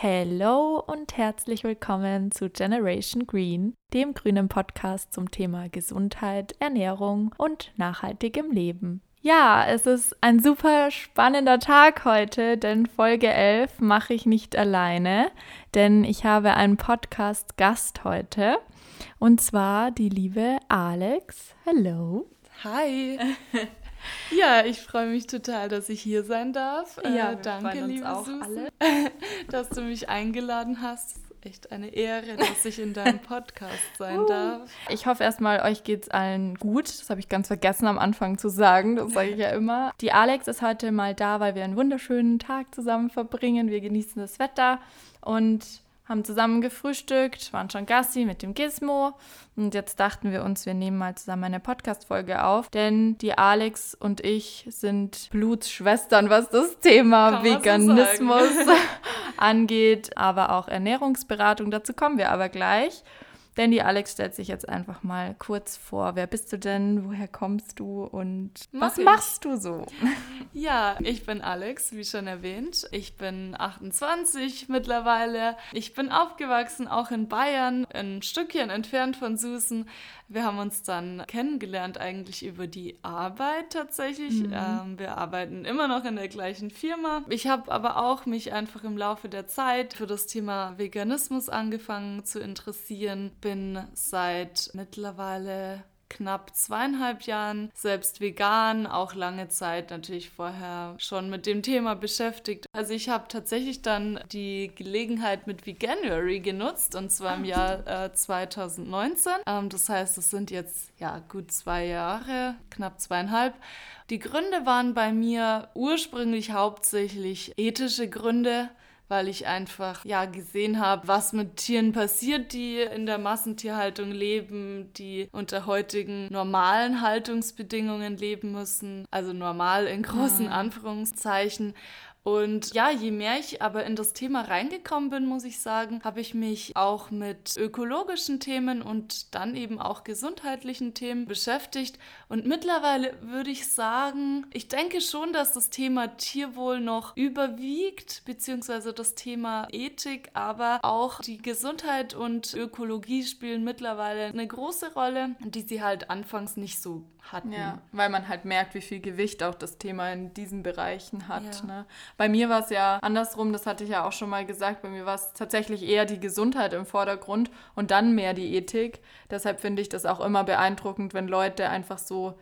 Hello und herzlich willkommen zu Generation Green, dem grünen Podcast zum Thema Gesundheit, Ernährung und nachhaltigem Leben. Ja, es ist ein super spannender Tag heute, denn Folge 11 mache ich nicht alleine, denn ich habe einen Podcast-Gast heute und zwar die liebe Alex. Hello. Hi. Ja, ich freue mich total, dass ich hier sein darf. Ja, äh, danke, liebe auch Susan, alle. dass du mich eingeladen hast. Echt eine Ehre, dass ich in deinem Podcast sein uh. darf. Ich hoffe erstmal, euch geht es allen gut. Das habe ich ganz vergessen am Anfang zu sagen. Das sage ich ja immer. Die Alex ist heute mal da, weil wir einen wunderschönen Tag zusammen verbringen. Wir genießen das Wetter und haben zusammen gefrühstückt, waren schon Gassi mit dem Gizmo und jetzt dachten wir uns, wir nehmen mal zusammen eine Podcast-Folge auf, denn die Alex und ich sind Blutsschwestern, was das Thema Kann Veganismus so angeht, aber auch Ernährungsberatung. Dazu kommen wir aber gleich. Denn die Alex stellt sich jetzt einfach mal kurz vor. Wer bist du denn? Woher kommst du? Und Mach was ich. machst du so? Ja, ich bin Alex, wie schon erwähnt. Ich bin 28 mittlerweile. Ich bin aufgewachsen auch in Bayern, ein Stückchen entfernt von Susan. Wir haben uns dann kennengelernt eigentlich über die Arbeit tatsächlich. Mhm. Ähm, wir arbeiten immer noch in der gleichen Firma. Ich habe aber auch mich einfach im Laufe der Zeit für das Thema Veganismus angefangen zu interessieren. Bin seit mittlerweile knapp zweieinhalb Jahren selbst vegan, auch lange Zeit natürlich vorher schon mit dem Thema beschäftigt. Also ich habe tatsächlich dann die Gelegenheit mit Veganuary genutzt und zwar im Jahr äh, 2019. Ähm, das heißt, es sind jetzt ja gut zwei Jahre, knapp zweieinhalb. Die Gründe waren bei mir ursprünglich hauptsächlich ethische Gründe weil ich einfach ja gesehen habe, was mit Tieren passiert, die in der Massentierhaltung leben, die unter heutigen normalen Haltungsbedingungen leben müssen, also normal in großen mhm. Anführungszeichen. Und ja, je mehr ich aber in das Thema reingekommen bin, muss ich sagen, habe ich mich auch mit ökologischen Themen und dann eben auch gesundheitlichen Themen beschäftigt. Und mittlerweile würde ich sagen, ich denke schon, dass das Thema Tierwohl noch überwiegt, beziehungsweise das Thema Ethik, aber auch die Gesundheit und Ökologie spielen mittlerweile eine große Rolle, die sie halt anfangs nicht so hatten. Ja, weil man halt merkt, wie viel Gewicht auch das Thema in diesen Bereichen hat. Ja. Ne? Bei mir war es ja andersrum, das hatte ich ja auch schon mal gesagt, bei mir war es tatsächlich eher die Gesundheit im Vordergrund und dann mehr die Ethik. Deshalb finde ich das auch immer beeindruckend, wenn Leute einfach so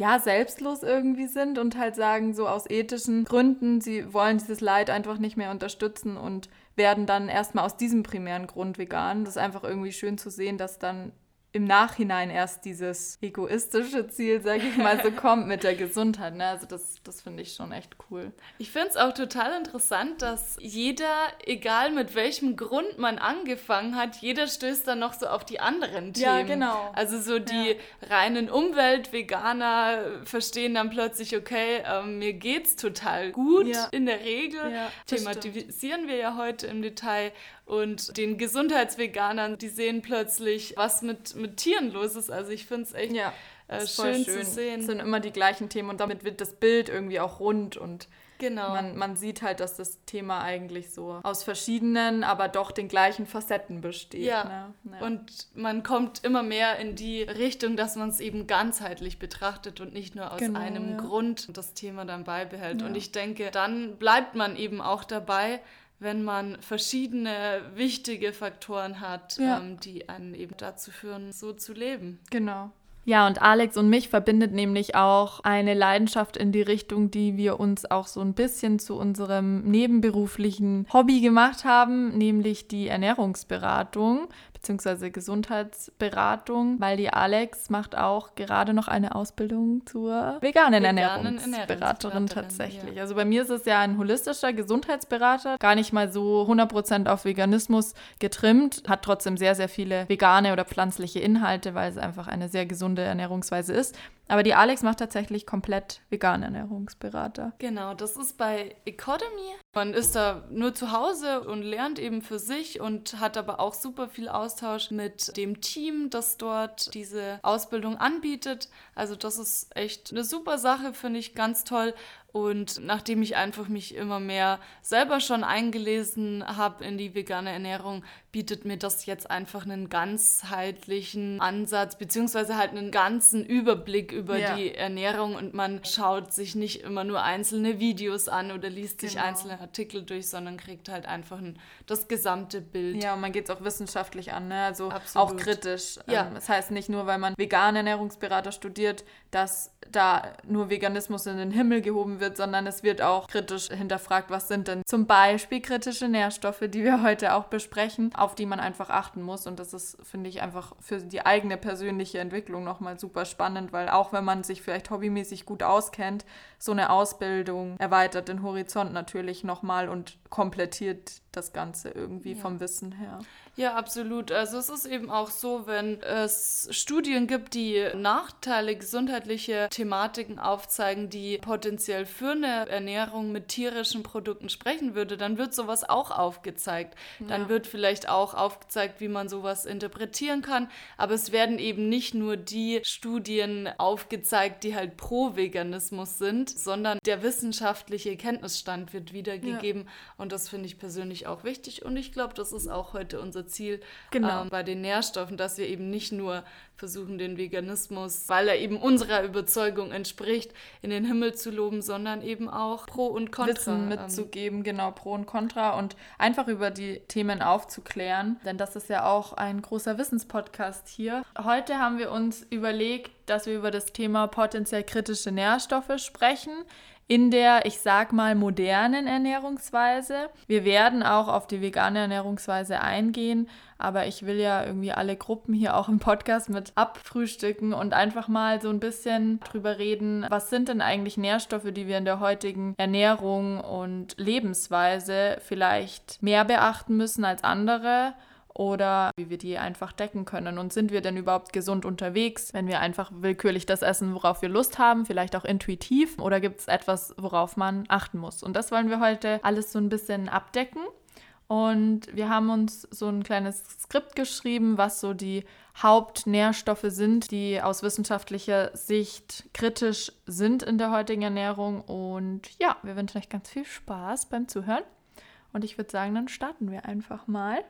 ja, selbstlos irgendwie sind und halt sagen, so aus ethischen Gründen, sie wollen dieses Leid einfach nicht mehr unterstützen und werden dann erstmal aus diesem primären Grund vegan. Das ist einfach irgendwie schön zu sehen, dass dann im Nachhinein erst dieses egoistische Ziel, sage ich mal, so kommt mit der Gesundheit. Ne? Also das, das finde ich schon echt cool. Ich finde es auch total interessant, dass jeder, egal mit welchem Grund man angefangen hat, jeder stößt dann noch so auf die anderen Themen. Ja, genau. Also so die ja. reinen Umweltveganer verstehen dann plötzlich, okay, äh, mir geht's total gut ja. in der Regel. Ja, Thematisieren wir ja heute im Detail. Und den Gesundheitsveganern, die sehen plötzlich, was mit, mit Tieren los ist. Also ich finde es echt ja, äh, schön, schön, zu sehen. Es sind immer die gleichen Themen und damit wird das Bild irgendwie auch rund und Genau. Man, man sieht halt, dass das Thema eigentlich so aus verschiedenen, aber doch den gleichen Facetten besteht. Ja. Ne? ja. Und man kommt immer mehr in die Richtung, dass man es eben ganzheitlich betrachtet und nicht nur aus genau, einem ja. Grund das Thema dann beibehält. Und ich denke, dann bleibt man eben auch dabei, wenn man verschiedene wichtige Faktoren hat, ja. ähm, die einen eben dazu führen, so zu leben. Genau. Ja, und Alex und mich verbindet nämlich auch eine Leidenschaft in die Richtung, die wir uns auch so ein bisschen zu unserem nebenberuflichen Hobby gemacht haben, nämlich die Ernährungsberatung beziehungsweise Gesundheitsberatung, weil die Alex macht auch gerade noch eine Ausbildung zur veganen, veganen Ernährungsberaterin tatsächlich. Ja. Also bei mir ist es ja ein holistischer Gesundheitsberater, gar nicht mal so 100% auf Veganismus getrimmt, hat trotzdem sehr, sehr viele vegane oder pflanzliche Inhalte, weil es einfach eine sehr gesunde Ernährungsweise ist. Aber die Alex macht tatsächlich komplett veganen Ernährungsberater. Genau, das ist bei Economy. Man ist da nur zu Hause und lernt eben für sich und hat aber auch super viel Austausch mit dem Team, das dort diese Ausbildung anbietet. Also das ist echt eine super Sache, finde ich ganz toll. Und nachdem ich einfach mich immer mehr selber schon eingelesen habe in die vegane Ernährung, bietet mir das jetzt einfach einen ganzheitlichen Ansatz, beziehungsweise halt einen ganzen Überblick über ja. die Ernährung und man schaut sich nicht immer nur einzelne Videos an oder liest sich genau. einzelne Artikel durch, sondern kriegt halt einfach ein, das gesamte Bild. Ja, und man geht es auch wissenschaftlich an, ne? also Absolut. auch kritisch. Ja. Ähm, das heißt nicht nur, weil man vegane Ernährungsberater studiert, dass da nur Veganismus in den Himmel gehoben wird, sondern es wird auch kritisch hinterfragt, was sind denn zum Beispiel kritische Nährstoffe, die wir heute auch besprechen, auf die man einfach achten muss. Und das ist, finde ich, einfach für die eigene persönliche Entwicklung nochmal super spannend, weil auch wenn man sich vielleicht hobbymäßig gut auskennt, so eine Ausbildung erweitert den Horizont natürlich nochmal und komplettiert das Ganze irgendwie ja. vom Wissen her. Ja, absolut. Also es ist eben auch so, wenn es Studien gibt, die Nachteile, gesundheitliche Thematiken aufzeigen, die potenziell für eine Ernährung mit tierischen Produkten sprechen würde, dann wird sowas auch aufgezeigt. Dann ja. wird vielleicht auch aufgezeigt, wie man sowas interpretieren kann. Aber es werden eben nicht nur die Studien aufgezeigt, die halt pro Veganismus sind, sondern der wissenschaftliche Kenntnisstand wird wiedergegeben. Ja. Und das finde ich persönlich auch wichtig. Und ich glaube, das ist auch heute unser Ziel genau. ähm, bei den Nährstoffen, dass wir eben nicht nur versuchen, den Veganismus, weil er eben unserer Überzeugung entspricht, in den Himmel zu loben, sondern eben auch Pro und Contra Wissen ähm, mitzugeben, genau, Pro und Contra und einfach über die Themen aufzuklären, denn das ist ja auch ein großer Wissenspodcast hier. Heute haben wir uns überlegt, dass wir über das Thema potenziell kritische Nährstoffe sprechen in der, ich sag mal, modernen Ernährungsweise. Wir werden auch auf die vegane Ernährungsweise eingehen, aber ich will ja irgendwie alle Gruppen hier auch im Podcast mit abfrühstücken und einfach mal so ein bisschen drüber reden, was sind denn eigentlich Nährstoffe, die wir in der heutigen Ernährung und Lebensweise vielleicht mehr beachten müssen als andere oder wie wir die einfach decken können. Und sind wir denn überhaupt gesund unterwegs, wenn wir einfach willkürlich das essen, worauf wir Lust haben, vielleicht auch intuitiv? Oder gibt es etwas, worauf man achten muss? Und das wollen wir heute alles so ein bisschen abdecken. Und wir haben uns so ein kleines Skript geschrieben, was so die Hauptnährstoffe sind, die aus wissenschaftlicher Sicht kritisch sind in der heutigen Ernährung. Und ja, wir wünschen euch ganz viel Spaß beim Zuhören. Und ich würde sagen, dann starten wir einfach mal.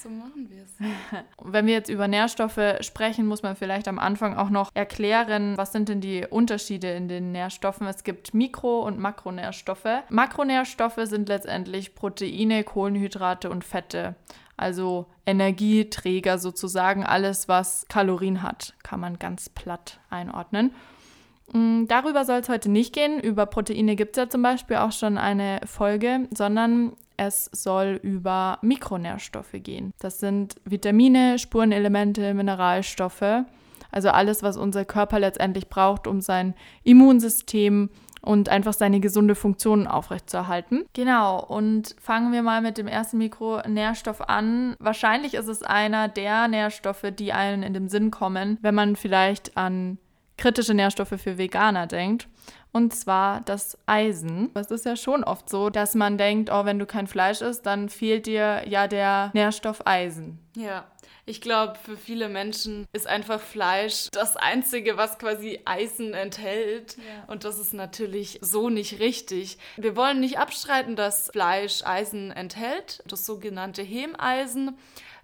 So machen wir es. Wenn wir jetzt über Nährstoffe sprechen, muss man vielleicht am Anfang auch noch erklären, was sind denn die Unterschiede in den Nährstoffen. Es gibt Mikro- und Makronährstoffe. Makronährstoffe sind letztendlich Proteine, Kohlenhydrate und Fette. Also Energieträger sozusagen, alles, was Kalorien hat, kann man ganz platt einordnen. Mm, darüber soll es heute nicht gehen. Über Proteine gibt es ja zum Beispiel auch schon eine Folge, sondern es soll über Mikronährstoffe gehen. Das sind Vitamine, Spurenelemente, Mineralstoffe, also alles, was unser Körper letztendlich braucht, um sein Immunsystem und einfach seine gesunde Funktion aufrechtzuerhalten. Genau, und fangen wir mal mit dem ersten Mikronährstoff an. Wahrscheinlich ist es einer der Nährstoffe, die einem in den Sinn kommen, wenn man vielleicht an kritische Nährstoffe für Veganer denkt und zwar das Eisen. Es ist ja schon oft so, dass man denkt, oh, wenn du kein Fleisch isst, dann fehlt dir ja der Nährstoff Eisen. Ja. Ich glaube, für viele Menschen ist einfach Fleisch das Einzige, was quasi Eisen enthält. Ja. Und das ist natürlich so nicht richtig. Wir wollen nicht abstreiten, dass Fleisch Eisen enthält, das sogenannte Hemeisen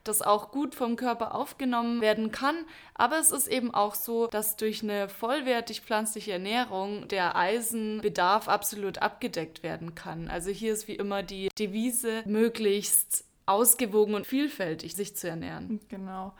das auch gut vom Körper aufgenommen werden kann. Aber es ist eben auch so, dass durch eine vollwertig pflanzliche Ernährung der Eisenbedarf absolut abgedeckt werden kann. Also hier ist wie immer die Devise, möglichst ausgewogen und vielfältig sich zu ernähren. Genau.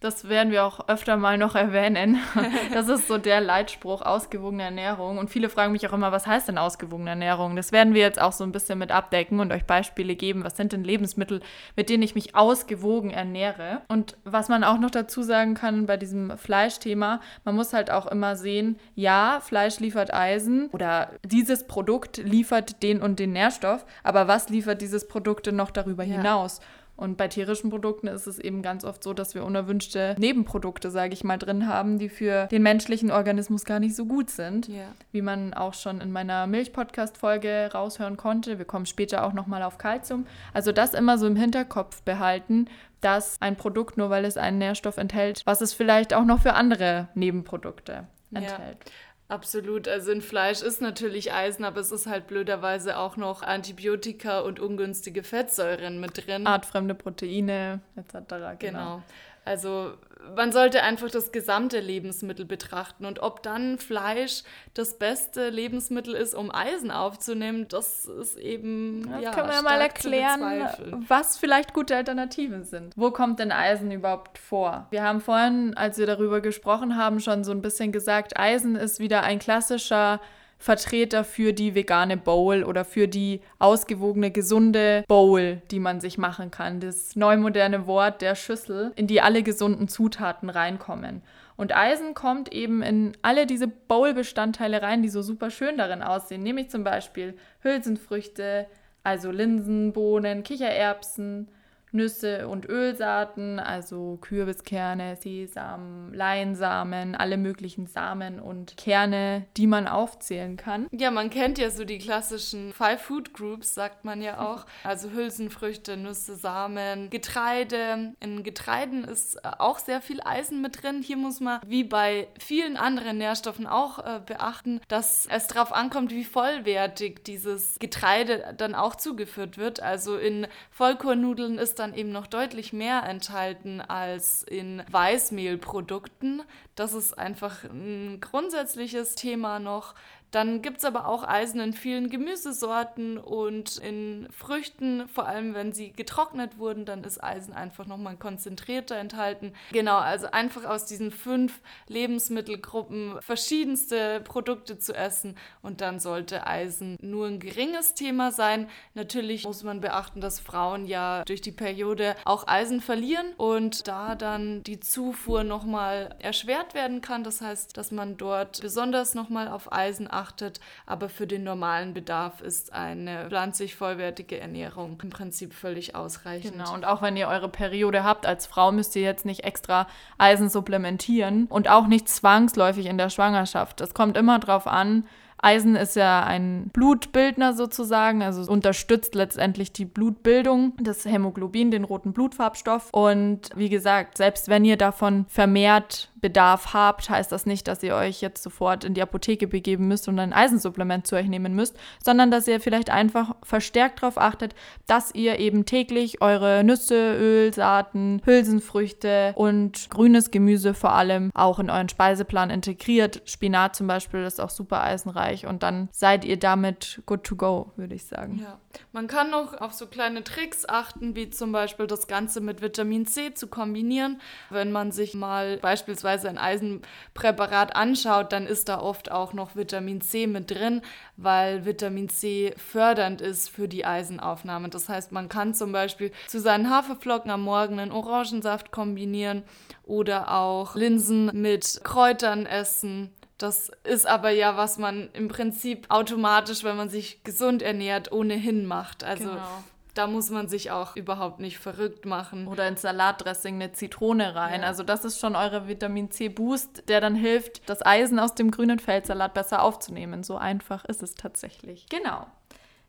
Das werden wir auch öfter mal noch erwähnen. Das ist so der Leitspruch, ausgewogene Ernährung. Und viele fragen mich auch immer, was heißt denn ausgewogene Ernährung? Das werden wir jetzt auch so ein bisschen mit abdecken und euch Beispiele geben. Was sind denn Lebensmittel, mit denen ich mich ausgewogen ernähre? Und was man auch noch dazu sagen kann bei diesem Fleischthema, man muss halt auch immer sehen, ja, Fleisch liefert Eisen oder dieses Produkt liefert den und den Nährstoff, aber was liefert dieses Produkt denn noch darüber ja. hinaus? Und bei tierischen Produkten ist es eben ganz oft so, dass wir unerwünschte Nebenprodukte, sage ich mal, drin haben, die für den menschlichen Organismus gar nicht so gut sind. Yeah. Wie man auch schon in meiner Milch-Podcast-Folge raushören konnte. Wir kommen später auch nochmal auf Kalzium. Also das immer so im Hinterkopf behalten, dass ein Produkt, nur weil es einen Nährstoff enthält, was es vielleicht auch noch für andere Nebenprodukte enthält. Ja. Absolut. Also in Fleisch ist natürlich Eisen, aber es ist halt blöderweise auch noch Antibiotika und ungünstige Fettsäuren mit drin. Artfremde Proteine etc. Genau. genau. Also man sollte einfach das gesamte Lebensmittel betrachten und ob dann Fleisch das beste Lebensmittel ist, um Eisen aufzunehmen, das ist eben das ja, können wir mal erklären, was vielleicht gute Alternativen sind. Wo kommt denn Eisen überhaupt vor? Wir haben vorhin, als wir darüber gesprochen haben, schon so ein bisschen gesagt, Eisen ist wieder ein klassischer Vertreter für die vegane Bowl oder für die ausgewogene, gesunde Bowl, die man sich machen kann. Das neumoderne Wort der Schüssel, in die alle gesunden Zutaten reinkommen. Und Eisen kommt eben in alle diese Bowl-Bestandteile rein, die so super schön darin aussehen. Nämlich zum Beispiel Hülsenfrüchte, also Linsen, Bohnen, Kichererbsen, Nüsse und Ölsaaten, also Kürbiskerne, Sesam, Leinsamen, alle möglichen Samen und Kerne, die man aufzählen kann. Ja, man kennt ja so die klassischen Five Food Groups, sagt man ja auch. Also Hülsenfrüchte, Nüsse, Samen, Getreide. In Getreiden ist äh, auch sehr viel Eisen mit drin. Hier muss man, wie bei vielen anderen Nährstoffen, auch äh, beachten, dass es darauf ankommt, wie vollwertig dieses Getreide dann auch zugeführt wird. Also in Vollkornnudeln ist dann dann eben noch deutlich mehr enthalten als in Weißmehlprodukten. Das ist einfach ein grundsätzliches Thema noch, dann gibt es aber auch Eisen in vielen Gemüsesorten und in Früchten, vor allem wenn sie getrocknet wurden, dann ist Eisen einfach nochmal konzentrierter enthalten. Genau, also einfach aus diesen fünf Lebensmittelgruppen verschiedenste Produkte zu essen und dann sollte Eisen nur ein geringes Thema sein. Natürlich muss man beachten, dass Frauen ja durch die Periode auch Eisen verlieren und da dann die Zufuhr nochmal erschwert werden kann. Das heißt, dass man dort besonders nochmal auf Eisen achtet achtet. Aber für den normalen Bedarf ist eine pflanzlich vollwertige Ernährung im Prinzip völlig ausreichend. Genau, und auch wenn ihr eure Periode habt als Frau, müsst ihr jetzt nicht extra Eisen supplementieren und auch nicht zwangsläufig in der Schwangerschaft. Es kommt immer darauf an, Eisen ist ja ein Blutbildner sozusagen, also unterstützt letztendlich die Blutbildung, das Hämoglobin, den roten Blutfarbstoff. Und wie gesagt, selbst wenn ihr davon vermehrt Bedarf habt, heißt das nicht, dass ihr euch jetzt sofort in die Apotheke begeben müsst und ein Eisensupplement zu euch nehmen müsst, sondern dass ihr vielleicht einfach verstärkt darauf achtet, dass ihr eben täglich eure Nüsse, Öl, Saaten, Hülsenfrüchte und grünes Gemüse vor allem auch in euren Speiseplan integriert. Spinat zum Beispiel ist auch super eisenreich und dann seid ihr damit good to go, würde ich sagen. Ja. Man kann noch auf so kleine Tricks achten, wie zum Beispiel das Ganze mit Vitamin C zu kombinieren. Wenn man sich mal beispielsweise beispielsweise ein Eisenpräparat anschaut, dann ist da oft auch noch Vitamin C mit drin, weil Vitamin C fördernd ist für die Eisenaufnahme. Das heißt, man kann zum Beispiel zu seinen Haferflocken am Morgen einen Orangensaft kombinieren oder auch Linsen mit Kräutern essen. Das ist aber ja, was man im Prinzip automatisch, wenn man sich gesund ernährt, ohnehin macht. Also genau da muss man sich auch überhaupt nicht verrückt machen. Oder ins Salatdressing eine Zitrone rein. Ja. Also das ist schon eure Vitamin C Boost, der dann hilft, das Eisen aus dem grünen Feldsalat besser aufzunehmen. So einfach ist es tatsächlich. Genau.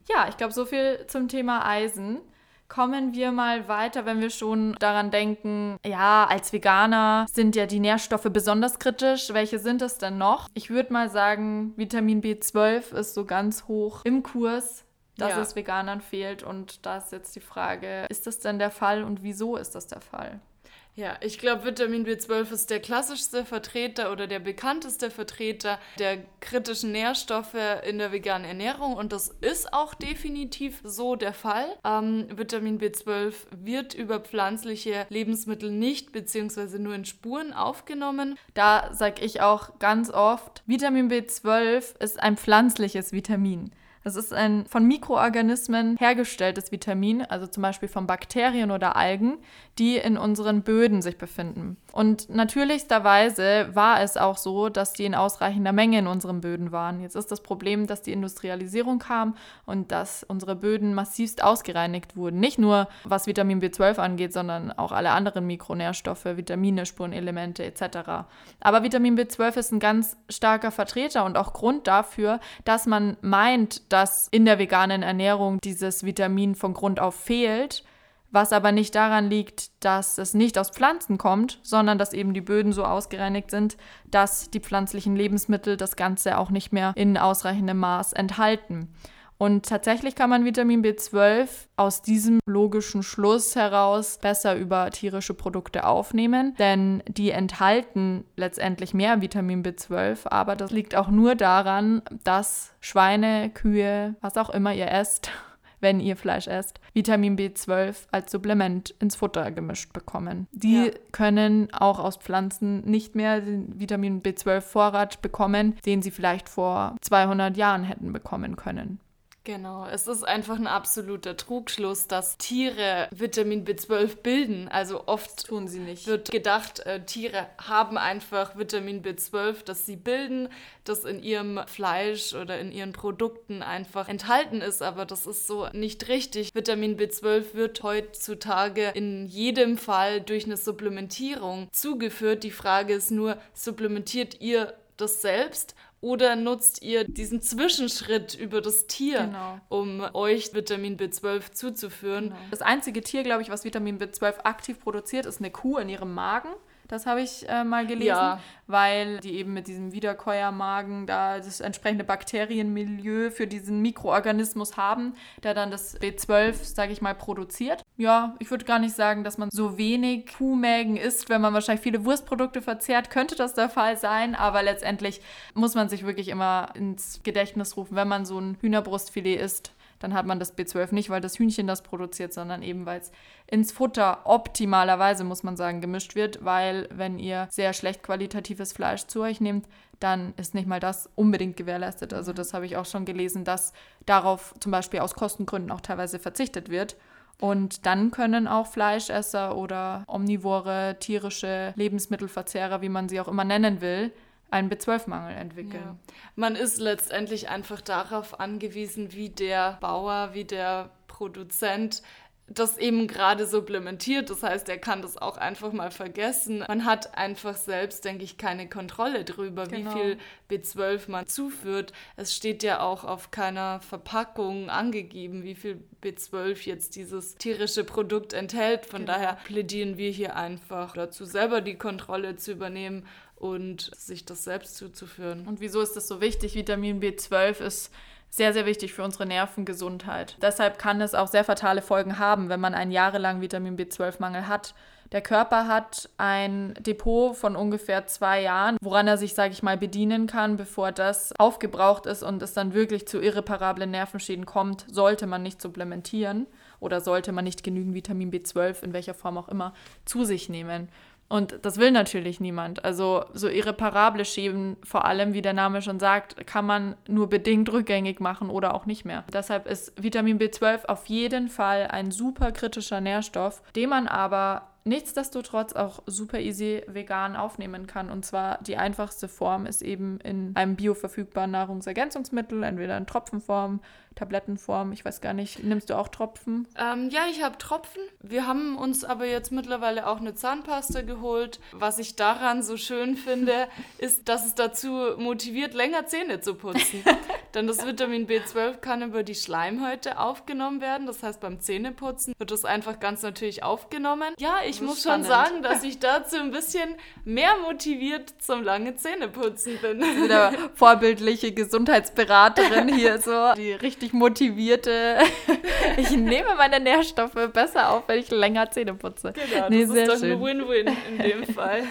Ja, ich glaube, so viel zum Thema Eisen. Kommen wir mal weiter, wenn wir schon daran denken, ja, als Veganer sind ja die Nährstoffe besonders kritisch. Welche sind es denn noch? Ich würde mal sagen, Vitamin B12 ist so ganz hoch im Kurs dass ja. es Veganern fehlt. Und da ist jetzt die Frage, ist das denn der Fall und wieso ist das der Fall? Ja, ich glaube, Vitamin B12 ist der klassischste Vertreter oder der bekannteste Vertreter der kritischen Nährstoffe in der veganen Ernährung und das ist auch definitiv so der Fall. Ähm, Vitamin B12 wird über pflanzliche Lebensmittel nicht bzw. nur in Spuren aufgenommen. Da sage ich auch ganz oft, Vitamin B12 ist ein pflanzliches Vitamin. Es ist ein von Mikroorganismen hergestelltes Vitamin, also zum Beispiel von Bakterien oder Algen, die in unseren Böden sich befinden. Und natürlichsterweise war es auch so, dass die in ausreichender Menge in unseren Böden waren. Jetzt ist das Problem, dass die Industrialisierung kam und dass unsere Böden massivst ausgereinigt wurden. Nicht nur was Vitamin B12 angeht, sondern auch alle anderen Mikronährstoffe, Vitamine, Spurenelemente etc. Aber Vitamin B12 ist ein ganz starker Vertreter und auch Grund dafür, dass man meint, dass in der veganen Ernährung dieses Vitamin von Grund auf fehlt was aber nicht daran liegt, dass es nicht aus Pflanzen kommt, sondern dass eben die Böden so ausgereinigt sind, dass die pflanzlichen Lebensmittel das Ganze auch nicht mehr in ausreichendem Maß enthalten. Und tatsächlich kann man Vitamin B12 aus diesem logischen Schluss heraus besser über tierische Produkte aufnehmen, denn die enthalten letztendlich mehr Vitamin B12, aber das liegt auch nur daran, dass Schweine, Kühe, was auch immer ihr esst, wenn ihr Fleisch esst, Vitamin B12 als Supplement ins Futter gemischt bekommen. Die ja. können auch aus Pflanzen nicht mehr den Vitamin B12-Vorrat bekommen, den sie vielleicht vor 200 Jahren hätten bekommen können. Genau, es ist einfach ein absoluter Trugschluss, dass Tiere Vitamin B12 bilden. Also oft tun sie nicht. Wird gedacht, äh, Tiere haben einfach Vitamin B12, das sie bilden, das in ihrem Fleisch oder in ihren Produkten einfach enthalten ist. Aber das ist so nicht richtig. Vitamin B12 wird heutzutage in jedem Fall durch eine Supplementierung zugeführt. Die Frage ist nur, supplementiert ihr das selbst oder nutzt ihr diesen Zwischenschritt über das Tier, genau. um euch Vitamin B12 zuzuführen? Genau. Das einzige Tier, glaube ich, was Vitamin B12 aktiv produziert, ist eine Kuh in ihrem Magen. Das habe ich äh, mal gelesen, ja. weil die eben mit diesem Wiederkäuermagen da das entsprechende Bakterienmilieu für diesen Mikroorganismus haben, der dann das B12, sage ich mal, produziert. Ja, ich würde gar nicht sagen, dass man so wenig Kuhmägen isst, wenn man wahrscheinlich viele Wurstprodukte verzehrt, könnte das der Fall sein, aber letztendlich muss man sich wirklich immer ins Gedächtnis rufen, wenn man so ein Hühnerbrustfilet isst, dann hat man das B12 nicht, weil das Hühnchen das produziert, sondern eben, weil es ins Futter optimalerweise, muss man sagen, gemischt wird, weil wenn ihr sehr schlecht qualitatives Fleisch zu euch nehmt, dann ist nicht mal das unbedingt gewährleistet. Also das habe ich auch schon gelesen, dass darauf zum Beispiel aus Kostengründen auch teilweise verzichtet wird. Und dann können auch Fleischesser oder omnivore tierische Lebensmittelverzehrer, wie man sie auch immer nennen will, einen B12-Mangel entwickeln. Ja. Man ist letztendlich einfach darauf angewiesen, wie der Bauer, wie der Produzent das eben gerade supplementiert. Das heißt, er kann das auch einfach mal vergessen. Man hat einfach selbst, denke ich, keine Kontrolle drüber, genau. wie viel B12 man zuführt. Es steht ja auch auf keiner Verpackung angegeben, wie viel B12 jetzt dieses tierische Produkt enthält. Von genau. daher plädieren wir hier einfach dazu, selber die Kontrolle zu übernehmen und sich das selbst zuzuführen. Und wieso ist das so wichtig? Vitamin B12 ist sehr, sehr wichtig für unsere Nervengesundheit. Deshalb kann es auch sehr fatale Folgen haben, wenn man einen jahrelangen Vitamin B12-Mangel hat. Der Körper hat ein Depot von ungefähr zwei Jahren, woran er sich, sage ich mal, bedienen kann, bevor das aufgebraucht ist und es dann wirklich zu irreparablen Nervenschäden kommt, sollte man nicht supplementieren oder sollte man nicht genügend Vitamin B12 in welcher Form auch immer zu sich nehmen. Und das will natürlich niemand. Also so irreparable Schäden, vor allem, wie der Name schon sagt, kann man nur bedingt rückgängig machen oder auch nicht mehr. Deshalb ist Vitamin B12 auf jeden Fall ein super kritischer Nährstoff, den man aber nichtsdestotrotz auch super easy vegan aufnehmen kann. Und zwar die einfachste Form ist eben in einem bioverfügbaren Nahrungsergänzungsmittel, entweder in Tropfenform, Tablettenform. Ich weiß gar nicht, nimmst du auch Tropfen? Ähm, ja, ich habe Tropfen. Wir haben uns aber jetzt mittlerweile auch eine Zahnpasta geholt. Was ich daran so schön finde, ist, dass es dazu motiviert, länger Zähne zu putzen. Denn das Vitamin B12 kann über die Schleimhäute aufgenommen werden. Das heißt, beim Zähneputzen wird es einfach ganz natürlich aufgenommen. Ja, ich muss spannend. schon sagen, dass ich dazu ein bisschen mehr motiviert zum lange Zähneputzen bin. Wieder vorbildliche Gesundheitsberaterin hier so, die richtig richtig motivierte. ich nehme meine Nährstoffe besser auf, wenn ich länger Zähne putze. Genau, nee, das ist doch schön. ein Win-Win in dem Fall.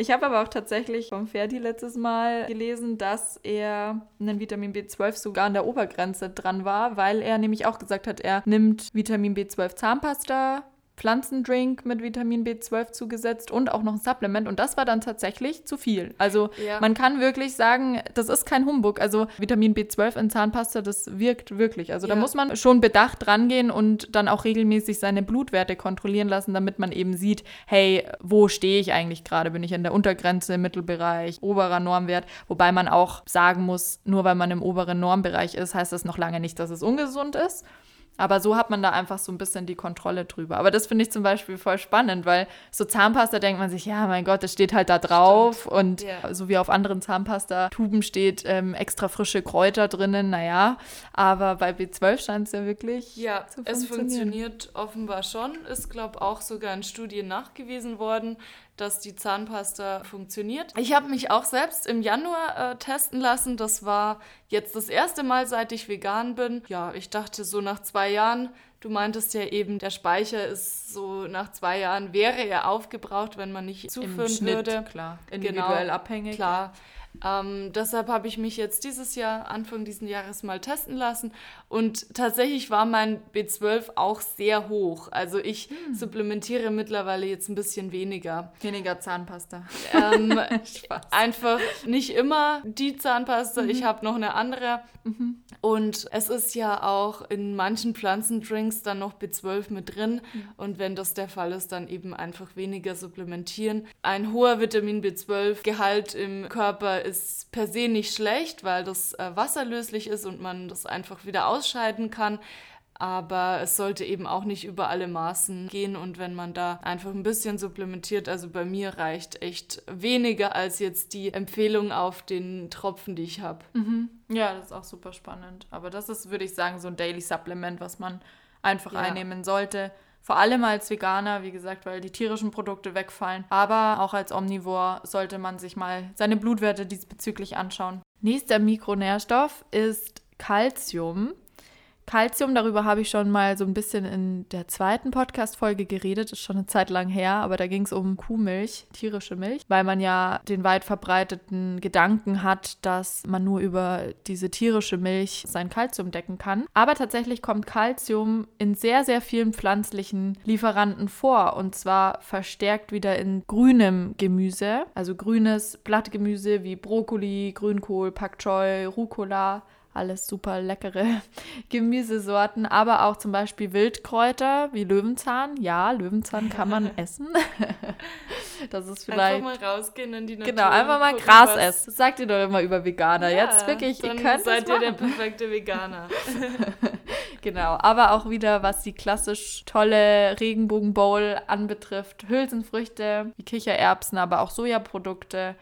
Ich habe aber auch tatsächlich vom Ferdi letztes Mal gelesen, dass er einen Vitamin B12 sogar an der Obergrenze dran war, weil er nämlich auch gesagt hat, er nimmt Vitamin B12 Zahnpasta, Pflanzendrink mit Vitamin B12 zugesetzt und auch noch ein Supplement. Und das war dann tatsächlich zu viel. Also ja. man kann wirklich sagen, das ist kein Humbug. Also Vitamin B12 in Zahnpasta, das wirkt wirklich. Also ja. da muss man schon bedacht rangehen und dann auch regelmäßig seine Blutwerte kontrollieren lassen, damit man eben sieht, hey, wo stehe ich eigentlich gerade? Bin ich in der Untergrenze, im Mittelbereich, oberer Normwert? Wobei man auch sagen muss, nur weil man im oberen Normbereich ist, heißt das noch lange nicht, dass es ungesund ist. Aber so hat man da einfach so ein bisschen die Kontrolle drüber. Aber das finde ich zum Beispiel voll spannend, weil so Zahnpasta denkt man sich, ja, mein Gott, das steht halt da drauf. Stimmt. Und yeah. so wie auf anderen Zahnpasta-Tuben steht ähm, extra frische Kräuter drinnen, naja. Aber bei B12 scheint es ja wirklich. Ja, es funktioniert offenbar schon. Ist, glaube ich, auch sogar in Studien nachgewiesen worden dass die Zahnpasta funktioniert. Ich habe mich auch selbst im Januar äh, testen lassen. Das war jetzt das erste Mal, seit ich vegan bin. Ja, ich dachte so nach zwei Jahren, du meintest ja eben, der Speicher ist so nach zwei Jahren, wäre er aufgebraucht, wenn man nicht zuführen Im Schnitt, würde. Klar, individuell genau, abhängig. Klar. Ähm, deshalb habe ich mich jetzt dieses Jahr, Anfang dieses Jahres mal testen lassen und tatsächlich war mein B12 auch sehr hoch. Also ich hm. supplementiere mittlerweile jetzt ein bisschen weniger. Weniger Zahnpasta. Ähm, einfach nicht immer die Zahnpasta, mhm. ich habe noch eine andere. Mhm. Und es ist ja auch in manchen Pflanzendrinks dann noch B12 mit drin. Mhm. Und wenn das der Fall ist, dann eben einfach weniger supplementieren. Ein hoher Vitamin B12-Gehalt im Körper ist per se nicht schlecht, weil das äh, wasserlöslich ist und man das einfach wieder ausscheiden kann. Aber es sollte eben auch nicht über alle Maßen gehen und wenn man da einfach ein bisschen supplementiert, also bei mir reicht echt weniger als jetzt die Empfehlung auf den Tropfen, die ich habe. Mhm. Ja, das ist auch super spannend. Aber das ist, würde ich sagen, so ein Daily Supplement, was man einfach ja. einnehmen sollte. Vor allem als Veganer, wie gesagt, weil die tierischen Produkte wegfallen. Aber auch als Omnivor sollte man sich mal seine Blutwerte diesbezüglich anschauen. Nächster Mikronährstoff ist Calcium. Calcium, darüber habe ich schon mal so ein bisschen in der zweiten Podcast-Folge geredet, ist schon eine Zeit lang her, aber da ging es um Kuhmilch, tierische Milch, weil man ja den weit verbreiteten Gedanken hat, dass man nur über diese tierische Milch sein Calcium decken kann. Aber tatsächlich kommt Calcium in sehr, sehr vielen pflanzlichen Lieferanten vor und zwar verstärkt wieder in grünem Gemüse, also grünes Blattgemüse wie Brokkoli, Grünkohl, Pak Choi, Rucola alles super leckere Gemüsesorten, aber auch zum Beispiel Wildkräuter wie Löwenzahn. Ja, Löwenzahn kann man essen. das ist vielleicht. Einfach mal rausgehen in die Natur. Genau, einfach mal Gras essen. Das sagt ihr doch immer über Veganer. Ja, Jetzt wirklich, ihr könnt seid ihr der perfekte Veganer. genau, aber auch wieder, was die klassisch tolle Regenbogenbowl anbetrifft, Hülsenfrüchte, wie Kichererbsen, aber auch Sojaprodukte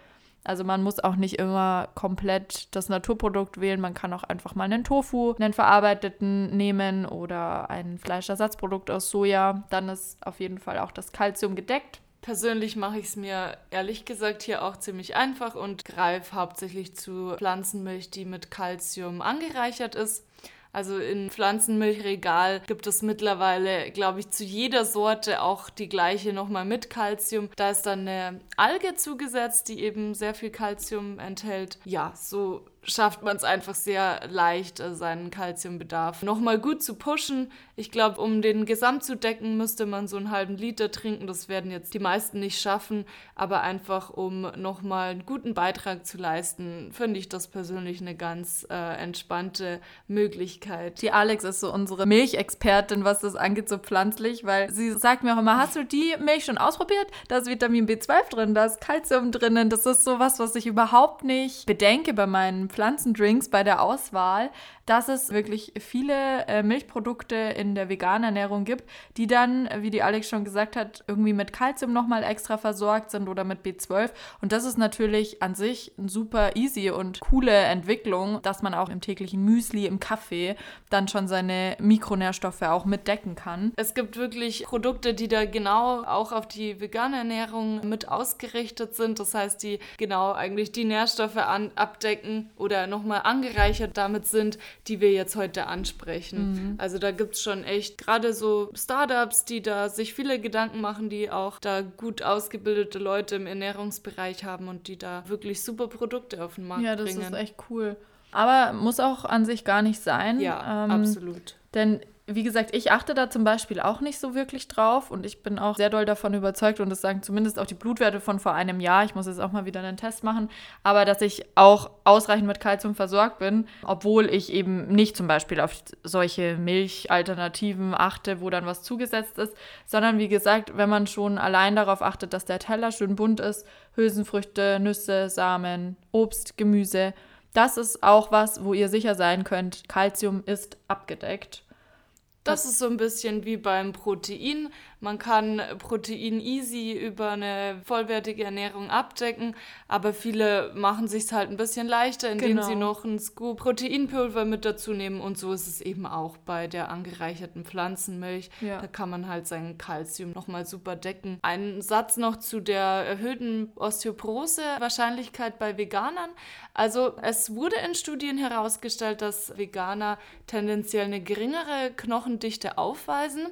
also man muss auch nicht immer komplett das Naturprodukt wählen. Man kann auch einfach mal einen Tofu, einen verarbeiteten nehmen oder ein Fleischersatzprodukt aus Soja. Dann ist auf jeden Fall auch das Kalzium gedeckt. Persönlich mache ich es mir ehrlich gesagt hier auch ziemlich einfach und greife hauptsächlich zu Pflanzenmilch, die mit Kalzium angereichert ist. Also in Pflanzenmilchregal gibt es mittlerweile, glaube ich, zu jeder Sorte auch die gleiche nochmal mit Kalzium. Da ist dann eine Alge zugesetzt, die eben sehr viel Kalzium enthält. Ja, so schafft man es einfach sehr leicht, äh, seinen Kalziumbedarf nochmal gut zu pushen. Ich glaube, um den Gesamt zu decken, müsste man so einen halben Liter trinken. Das werden jetzt die meisten nicht schaffen. Aber einfach, um nochmal einen guten Beitrag zu leisten, finde ich das persönlich eine ganz äh, entspannte Möglichkeit. Die Alex ist so unsere Milchexpertin, was das angeht, so pflanzlich, weil sie sagt mir auch immer, hast du die Milch schon ausprobiert? Da ist Vitamin B12 drin, da ist Kalzium drinnen. Das ist sowas, was ich überhaupt nicht bedenke bei meinen Pflanzendrinks bei der Auswahl, dass es wirklich viele äh, Milchprodukte in der veganen Ernährung gibt, die dann, wie die Alex schon gesagt hat, irgendwie mit Kalzium nochmal extra versorgt sind oder mit B12. Und das ist natürlich an sich eine super easy und coole Entwicklung, dass man auch im täglichen Müsli, im Kaffee dann schon seine Mikronährstoffe auch mitdecken kann. Es gibt wirklich Produkte, die da genau auch auf die vegane Ernährung mit ausgerichtet sind. Das heißt, die genau eigentlich die Nährstoffe an, abdecken oder nochmal angereichert damit sind, die wir jetzt heute ansprechen. Mhm. Also da gibt es schon echt gerade so Startups, die da sich viele Gedanken machen, die auch da gut ausgebildete Leute im Ernährungsbereich haben und die da wirklich super Produkte auf den Markt bringen. Ja, das bringen. ist echt cool. Aber muss auch an sich gar nicht sein. Ja, ähm, absolut. Denn wie gesagt, ich achte da zum Beispiel auch nicht so wirklich drauf und ich bin auch sehr doll davon überzeugt und das sagen zumindest auch die Blutwerte von vor einem Jahr. Ich muss jetzt auch mal wieder einen Test machen, aber dass ich auch ausreichend mit Kalzium versorgt bin, obwohl ich eben nicht zum Beispiel auf solche Milchalternativen achte, wo dann was zugesetzt ist, sondern wie gesagt, wenn man schon allein darauf achtet, dass der Teller schön bunt ist, Hülsenfrüchte, Nüsse, Samen, Obst, Gemüse, das ist auch was, wo ihr sicher sein könnt, Kalzium ist abgedeckt. Das ist so ein bisschen wie beim Protein. Man kann Protein easy über eine vollwertige Ernährung abdecken, aber viele machen sich halt ein bisschen leichter, indem genau. sie noch ein Scoop Proteinpulver mit dazu nehmen. Und so ist es eben auch bei der angereicherten Pflanzenmilch. Ja. Da kann man halt sein Kalzium nochmal super decken. Ein Satz noch zu der erhöhten Osteoporose-Wahrscheinlichkeit bei Veganern. Also es wurde in Studien herausgestellt, dass Veganer tendenziell eine geringere Knochendichte aufweisen.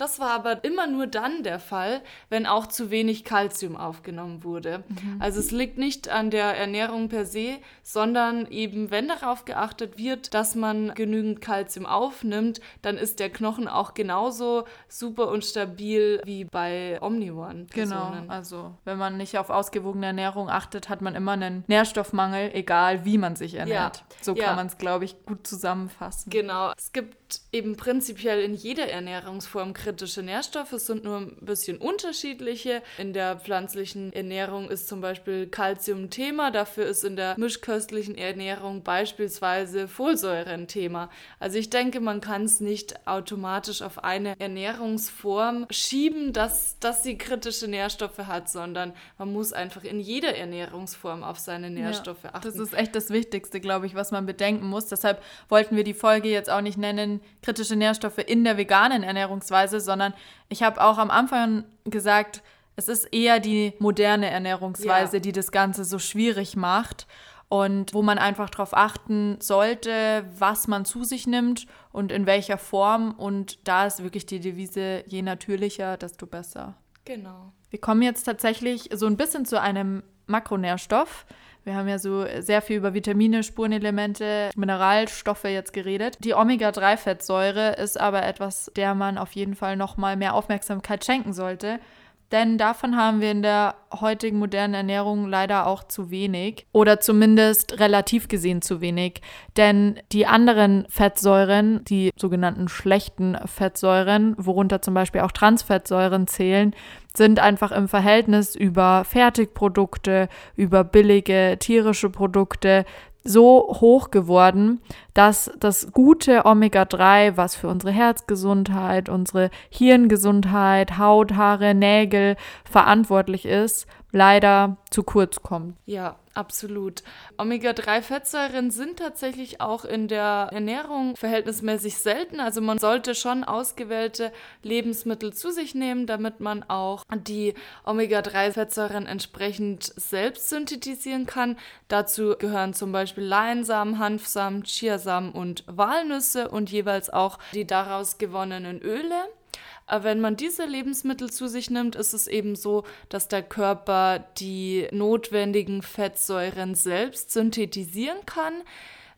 Das war aber immer nur dann der Fall, wenn auch zu wenig Kalzium aufgenommen wurde. Mhm. Also es liegt nicht an der Ernährung per se, sondern eben wenn darauf geachtet wird, dass man genügend Kalzium aufnimmt, dann ist der Knochen auch genauso super und stabil wie bei omnivoren Genau, also wenn man nicht auf ausgewogene Ernährung achtet, hat man immer einen Nährstoffmangel, egal wie man sich ernährt. Ja. So kann ja. man es, glaube ich, gut zusammenfassen. Genau, es gibt eben prinzipiell in jeder Ernährungsform kritische Nährstoffe, es sind nur ein bisschen unterschiedliche. In der pflanzlichen Ernährung ist zum Beispiel Kalzium Thema, dafür ist in der mischköstlichen Ernährung beispielsweise Folsäure ein Thema. Also ich denke, man kann es nicht automatisch auf eine Ernährungsform schieben, dass, dass sie kritische Nährstoffe hat, sondern man muss einfach in jeder Ernährungsform auf seine Nährstoffe ja, achten. Das ist echt das Wichtigste, glaube ich, was man bedenken muss. Deshalb wollten wir die Folge jetzt auch nicht nennen, kritische Nährstoffe in der veganen Ernährungsweise, sondern ich habe auch am Anfang gesagt, es ist eher die moderne Ernährungsweise, ja. die das Ganze so schwierig macht und wo man einfach darauf achten sollte, was man zu sich nimmt und in welcher Form. Und da ist wirklich die Devise, je natürlicher, desto besser. Genau. Wir kommen jetzt tatsächlich so ein bisschen zu einem Makronährstoff. Wir haben ja so sehr viel über Vitamine, Spurenelemente, Mineralstoffe jetzt geredet. Die Omega-3-Fettsäure ist aber etwas, der man auf jeden Fall noch mal mehr Aufmerksamkeit schenken sollte. Denn davon haben wir in der heutigen modernen Ernährung leider auch zu wenig oder zumindest relativ gesehen zu wenig. Denn die anderen Fettsäuren, die sogenannten schlechten Fettsäuren, worunter zum Beispiel auch Transfettsäuren zählen, sind einfach im Verhältnis über Fertigprodukte, über billige tierische Produkte so hoch geworden, dass das gute Omega-3, was für unsere Herzgesundheit, unsere Hirngesundheit, Haut, Haare, Nägel verantwortlich ist, leider zu kurz kommt. Ja, absolut. Omega-3-Fettsäuren sind tatsächlich auch in der Ernährung verhältnismäßig selten. Also man sollte schon ausgewählte Lebensmittel zu sich nehmen, damit man auch die Omega-3-Fettsäuren entsprechend selbst synthetisieren kann. Dazu gehören zum Beispiel Leinsamen, Hanfsamen, Chiasamen und Walnüsse und jeweils auch die daraus gewonnenen Öle. Aber wenn man diese Lebensmittel zu sich nimmt, ist es eben so, dass der Körper die notwendigen Fettsäuren selbst synthetisieren kann.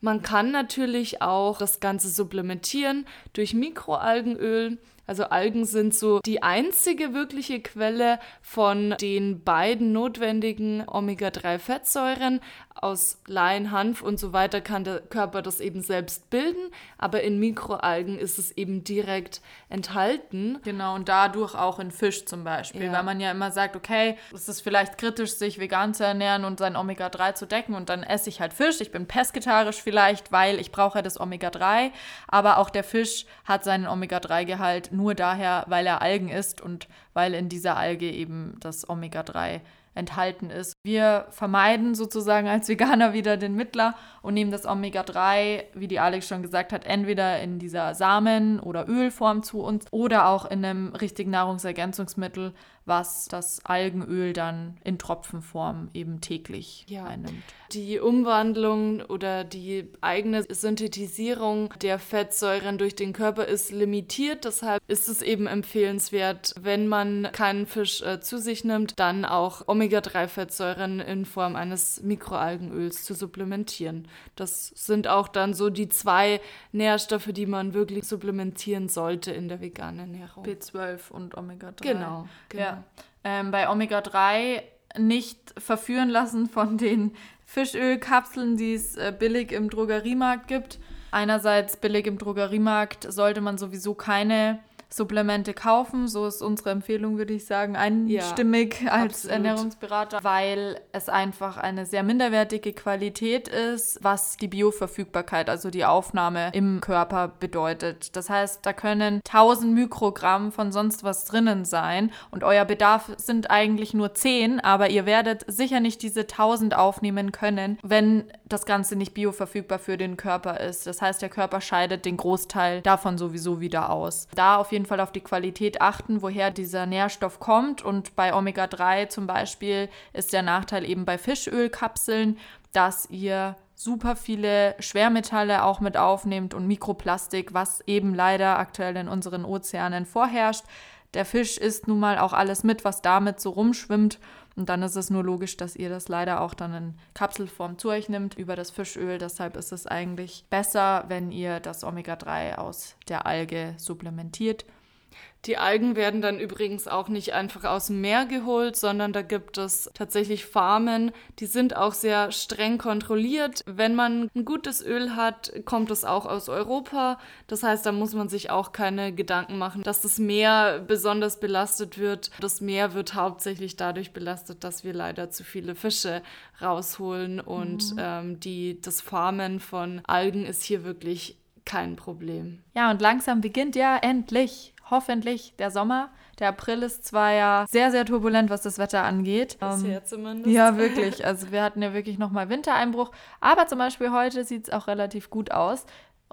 Man kann natürlich auch das Ganze supplementieren durch Mikroalgenöl. Also Algen sind so die einzige wirkliche Quelle von den beiden notwendigen Omega-3-Fettsäuren, aus Lein, Hanf und so weiter kann der Körper das eben selbst bilden, aber in Mikroalgen ist es eben direkt enthalten. Genau, und dadurch auch in Fisch zum Beispiel, ja. weil man ja immer sagt, okay, es ist vielleicht kritisch, sich vegan zu ernähren und sein Omega-3 zu decken und dann esse ich halt Fisch. Ich bin pesketarisch vielleicht, weil ich brauche ja das Omega-3, aber auch der Fisch hat seinen Omega-3-Gehalt nur daher, weil er Algen isst und weil in dieser Alge eben das Omega-3 enthalten ist. Wir vermeiden sozusagen als Veganer wieder den Mittler und nehmen das Omega-3, wie die Alex schon gesagt hat, entweder in dieser Samen- oder Ölform zu uns oder auch in einem richtigen Nahrungsergänzungsmittel, was das Algenöl dann in Tropfenform eben täglich ja. einnimmt. Die Umwandlung oder die eigene Synthetisierung der Fettsäuren durch den Körper ist limitiert. Deshalb ist es eben empfehlenswert, wenn man keinen Fisch äh, zu sich nimmt, dann auch Omega-3-Fettsäuren in Form eines Mikroalgenöls zu supplementieren. Das sind auch dann so die zwei Nährstoffe, die man wirklich supplementieren sollte in der veganen Ernährung. B12 und Omega-3. Genau, genau. Ja. Ähm, bei Omega-3 nicht verführen lassen von den Fischölkapseln, die es äh, billig im Drogeriemarkt gibt. Einerseits billig im Drogeriemarkt sollte man sowieso keine Supplemente kaufen. So ist unsere Empfehlung, würde ich sagen, einstimmig ja, als absolut. Ernährungsberater, weil es einfach eine sehr minderwertige Qualität ist, was die Bioverfügbarkeit, also die Aufnahme im Körper bedeutet. Das heißt, da können 1000 Mikrogramm von sonst was drinnen sein und euer Bedarf sind eigentlich nur 10, aber ihr werdet sicher nicht diese 1000 aufnehmen können, wenn das Ganze nicht bioverfügbar für den Körper ist. Das heißt, der Körper scheidet den Großteil davon sowieso wieder aus. Da auf jeden Fall auf die Qualität achten, woher dieser Nährstoff kommt. Und bei Omega-3 zum Beispiel ist der Nachteil eben bei Fischölkapseln, dass ihr super viele Schwermetalle auch mit aufnehmt und Mikroplastik, was eben leider aktuell in unseren Ozeanen vorherrscht. Der Fisch isst nun mal auch alles mit, was damit so rumschwimmt. Und dann ist es nur logisch, dass ihr das leider auch dann in Kapselform zu euch nimmt über das Fischöl. Deshalb ist es eigentlich besser, wenn ihr das Omega-3 aus der Alge supplementiert. Die Algen werden dann übrigens auch nicht einfach aus dem Meer geholt, sondern da gibt es tatsächlich Farmen, die sind auch sehr streng kontrolliert. Wenn man ein gutes Öl hat, kommt es auch aus Europa. Das heißt, da muss man sich auch keine Gedanken machen, dass das Meer besonders belastet wird. Das Meer wird hauptsächlich dadurch belastet, dass wir leider zu viele Fische rausholen und mhm. ähm, die, das Farmen von Algen ist hier wirklich kein Problem. Ja, und langsam beginnt ja endlich hoffentlich der Sommer. Der April ist zwar ja sehr, sehr turbulent, was das Wetter angeht. Bisher ähm, zumindest. Ja, wirklich. Also wir hatten ja wirklich nochmal Wintereinbruch. Aber zum Beispiel heute sieht es auch relativ gut aus.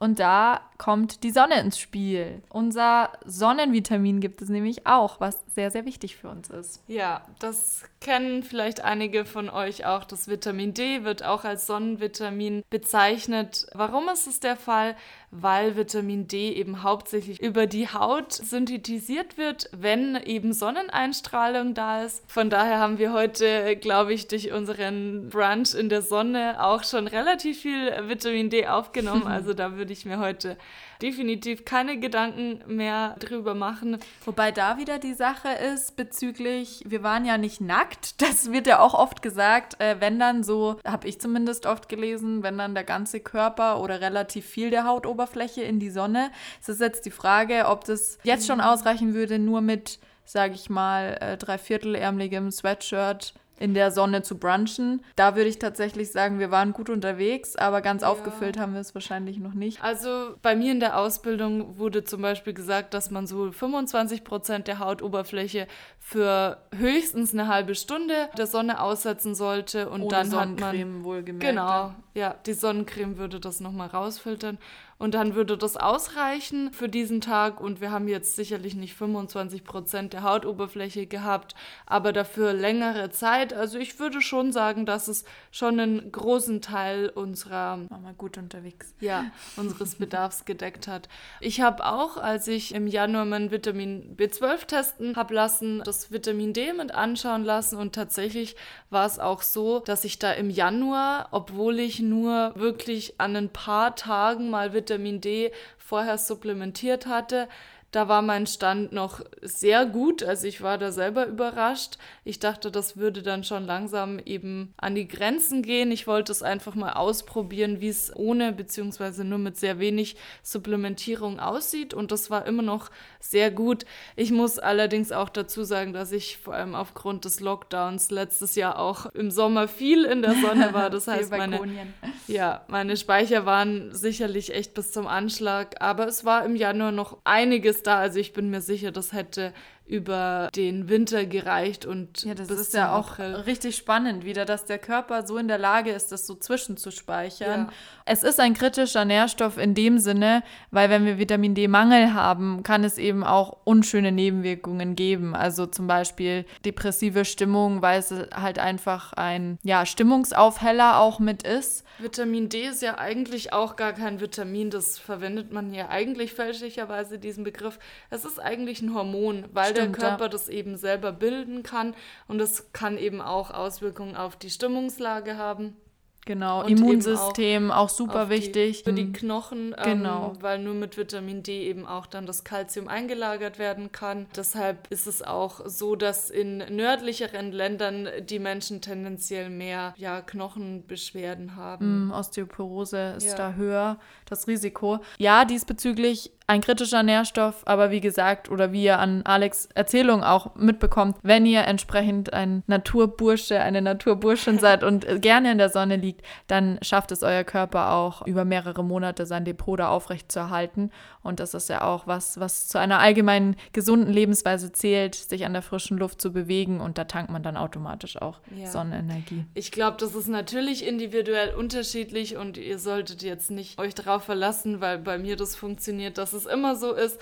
Und da kommt die Sonne ins Spiel. Unser Sonnenvitamin gibt es nämlich auch, was sehr, sehr wichtig für uns ist. Ja, das kennen vielleicht einige von euch auch. Das Vitamin D wird auch als Sonnenvitamin bezeichnet. Warum ist es der Fall? Weil Vitamin D eben hauptsächlich über die Haut synthetisiert wird, wenn eben Sonneneinstrahlung da ist. Von daher haben wir heute, glaube ich, durch unseren Brunch in der Sonne auch schon relativ viel Vitamin D aufgenommen. Also da würde ich mir heute definitiv keine Gedanken mehr drüber machen. Wobei da wieder die Sache ist bezüglich, wir waren ja nicht nackt. Das wird ja auch oft gesagt, äh, wenn dann so, habe ich zumindest oft gelesen, wenn dann der ganze Körper oder relativ viel der Hautoberfläche in die Sonne. Es ist jetzt die Frage, ob das jetzt schon mhm. ausreichen würde, nur mit, sage ich mal, äh, dreiviertelärmeligem Sweatshirt in der Sonne zu brunchen. Da würde ich tatsächlich sagen, wir waren gut unterwegs, aber ganz ja. aufgefüllt haben wir es wahrscheinlich noch nicht. Also bei mir in der Ausbildung wurde zum Beispiel gesagt, dass man so 25 Prozent der Hautoberfläche für höchstens eine halbe Stunde der Sonne aussetzen sollte und Ohne dann hat man wohlgemerkt. Genau, ja, die Sonnencreme würde das nochmal rausfiltern und dann würde das ausreichen für diesen Tag. Und wir haben jetzt sicherlich nicht 25 Prozent der Hautoberfläche gehabt, aber dafür längere Zeit. Also ich würde schon sagen, dass es schon einen großen Teil unserer war mal gut unterwegs. Ja, unseres Bedarfs gedeckt hat. Ich habe auch, als ich im Januar mein Vitamin B12 testen habe lassen, das Vitamin D mit anschauen lassen und tatsächlich war es auch so, dass ich da im Januar, obwohl ich nur wirklich an ein paar Tagen mal Vitamin Vitamin D vorher supplementiert hatte, da war mein Stand noch sehr gut. Also ich war da selber überrascht. Ich dachte, das würde dann schon langsam eben an die Grenzen gehen. Ich wollte es einfach mal ausprobieren, wie es ohne beziehungsweise nur mit sehr wenig Supplementierung aussieht. Und das war immer noch sehr gut. Ich muss allerdings auch dazu sagen, dass ich vor allem aufgrund des Lockdowns letztes Jahr auch im Sommer viel in der Sonne war. Das heißt, meine, ja, meine Speicher waren sicherlich echt bis zum Anschlag. Aber es war im Januar noch einiges ist da. Also ich bin mir sicher, das hätte über den Winter gereicht und ja, das ist ja auch April. richtig spannend wieder, dass der Körper so in der Lage ist, das so zwischenzuspeichern. Ja. Es ist ein kritischer Nährstoff in dem Sinne, weil wenn wir Vitamin D-Mangel haben, kann es eben auch unschöne Nebenwirkungen geben. Also zum Beispiel depressive Stimmung, weil es halt einfach ein ja, Stimmungsaufheller auch mit ist. Vitamin D ist ja eigentlich auch gar kein Vitamin, das verwendet man hier eigentlich fälschlicherweise diesen Begriff. Es ist eigentlich ein Hormon, weil Stimmt, der Körper ja. das eben selber bilden kann und es kann eben auch Auswirkungen auf die Stimmungslage haben. Genau, und Immunsystem auch, auch, super wichtig. für die mhm. Knochen, ähm, genau. weil nur mit Vitamin D eben auch dann das Kalzium eingelagert werden kann. Deshalb ist es auch so, dass in nördlicheren Ländern die Menschen tendenziell mehr ja, Knochenbeschwerden haben. Mm, Osteoporose ist ja. da höher, das Risiko. Ja, diesbezüglich ein kritischer Nährstoff, aber wie gesagt, oder wie ihr an Alex Erzählung auch mitbekommt, wenn ihr entsprechend ein Naturbursche, eine Naturburschin seid und gerne in der Sonne liegt, dann schafft es euer Körper auch über mehrere Monate sein Depot da aufrecht zu erhalten. Und das ist ja auch was, was zu einer allgemeinen gesunden Lebensweise zählt, sich an der frischen Luft zu bewegen und da tankt man dann automatisch auch ja. Sonnenenergie. Ich glaube, das ist natürlich individuell unterschiedlich und ihr solltet jetzt nicht euch darauf verlassen, weil bei mir das funktioniert, dass es immer so ist.